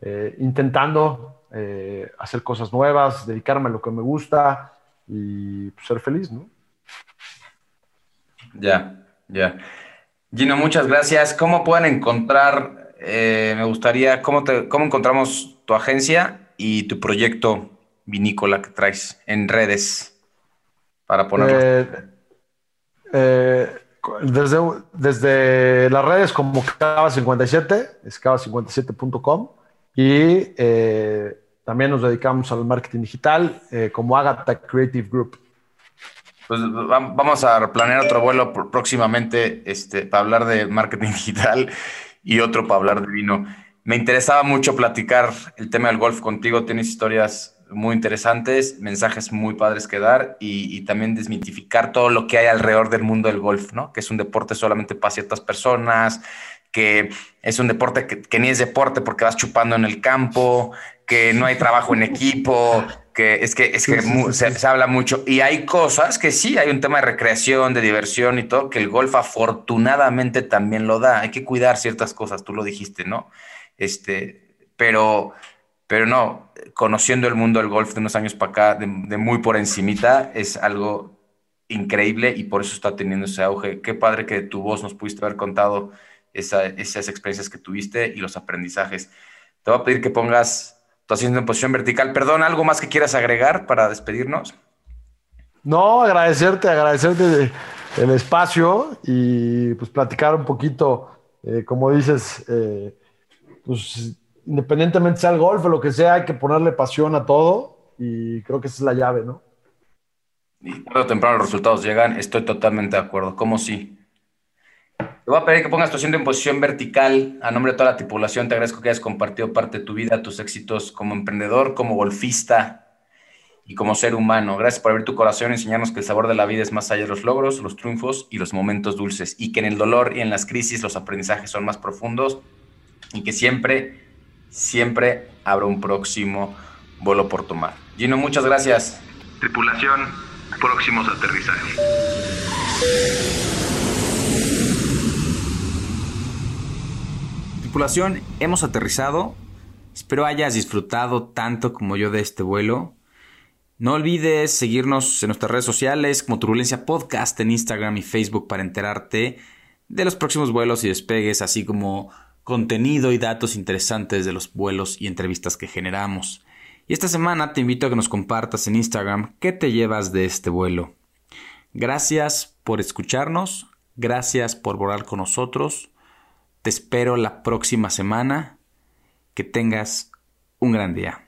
eh, intentando eh, hacer cosas nuevas, dedicarme a lo que me gusta y pues, ser feliz, ¿no? Ya, ya. Gino, muchas gracias. ¿Cómo pueden encontrar, me gustaría, cómo, te, cómo encontramos tu agencia y tu proyecto vinícola que traes en redes para ponerlo? desde, desde las redes como Cava57, es cava57.com, y eh, también nos dedicamos al marketing digital eh, como Agatha Creative Group. Pues vamos a planear otro vuelo próximamente este, para hablar de marketing (laughs) digital y otro para hablar de vino. Me interesaba mucho platicar el tema del golf contigo. Tienes historias muy interesantes, mensajes muy padres que dar y, también desmitificar todo lo que hay alrededor del mundo del golf, ¿no? Que es un deporte solamente para ciertas personas, que es un deporte que, ni es deporte porque vas chupando en el campo, que no hay trabajo en equipo, que es que, es que se, habla mucho. Y hay cosas que sí, hay un tema de recreación, de diversión y todo, que el golf afortunadamente también lo da. Hay que cuidar ciertas cosas, tú lo dijiste, ¿no? Este, pero, pero no, conociendo el mundo del golf de unos años para acá, de, muy por encimita, es algo increíble y por eso está teniendo ese auge. Qué padre que tu voz nos pudiste haber contado esas experiencias que tuviste y los aprendizajes. Te voy a pedir que pongas tu haciendo en posición vertical. Perdón, ¿algo más que quieras agregar para despedirnos? No, agradecerte, agradecerte el espacio y pues platicar un poquito, eh, como dices, eh, pues independientemente sea el golf o lo que sea, hay que ponerle pasión a todo y creo que esa es la llave, ¿no? Y tarde o temprano los resultados llegan, estoy totalmente de acuerdo. ¿Cómo sí? Te voy a pedir que pongas tu asiento en posición vertical. A nombre de toda la tripulación, te agradezco que hayas compartido parte de tu vida, tus éxitos como emprendedor, como golfista y como ser humano. Gracias por abrir tu corazón y enseñarnos que el sabor de la vida es más allá de los logros, los triunfos y los momentos dulces. Y que en el dolor y en las crisis los aprendizajes son más profundos y que siempre, siempre habrá un próximo vuelo por tomar. Gino, muchas gracias. Tripulación, próximos aterrizajes. Tripulación, hemos aterrizado. Espero hayas disfrutado tanto como yo de este vuelo. No olvides seguirnos en nuestras redes sociales como Turbulencia Podcast en Instagram y Facebook para enterarte de los próximos vuelos y despegues, así como contenido y datos interesantes de los vuelos y entrevistas que generamos. Y esta semana te invito a que nos compartas en Instagram qué te llevas de este vuelo. Gracias por escucharnos, gracias por volar con nosotros. Te espero la próxima semana. Que tengas un gran día.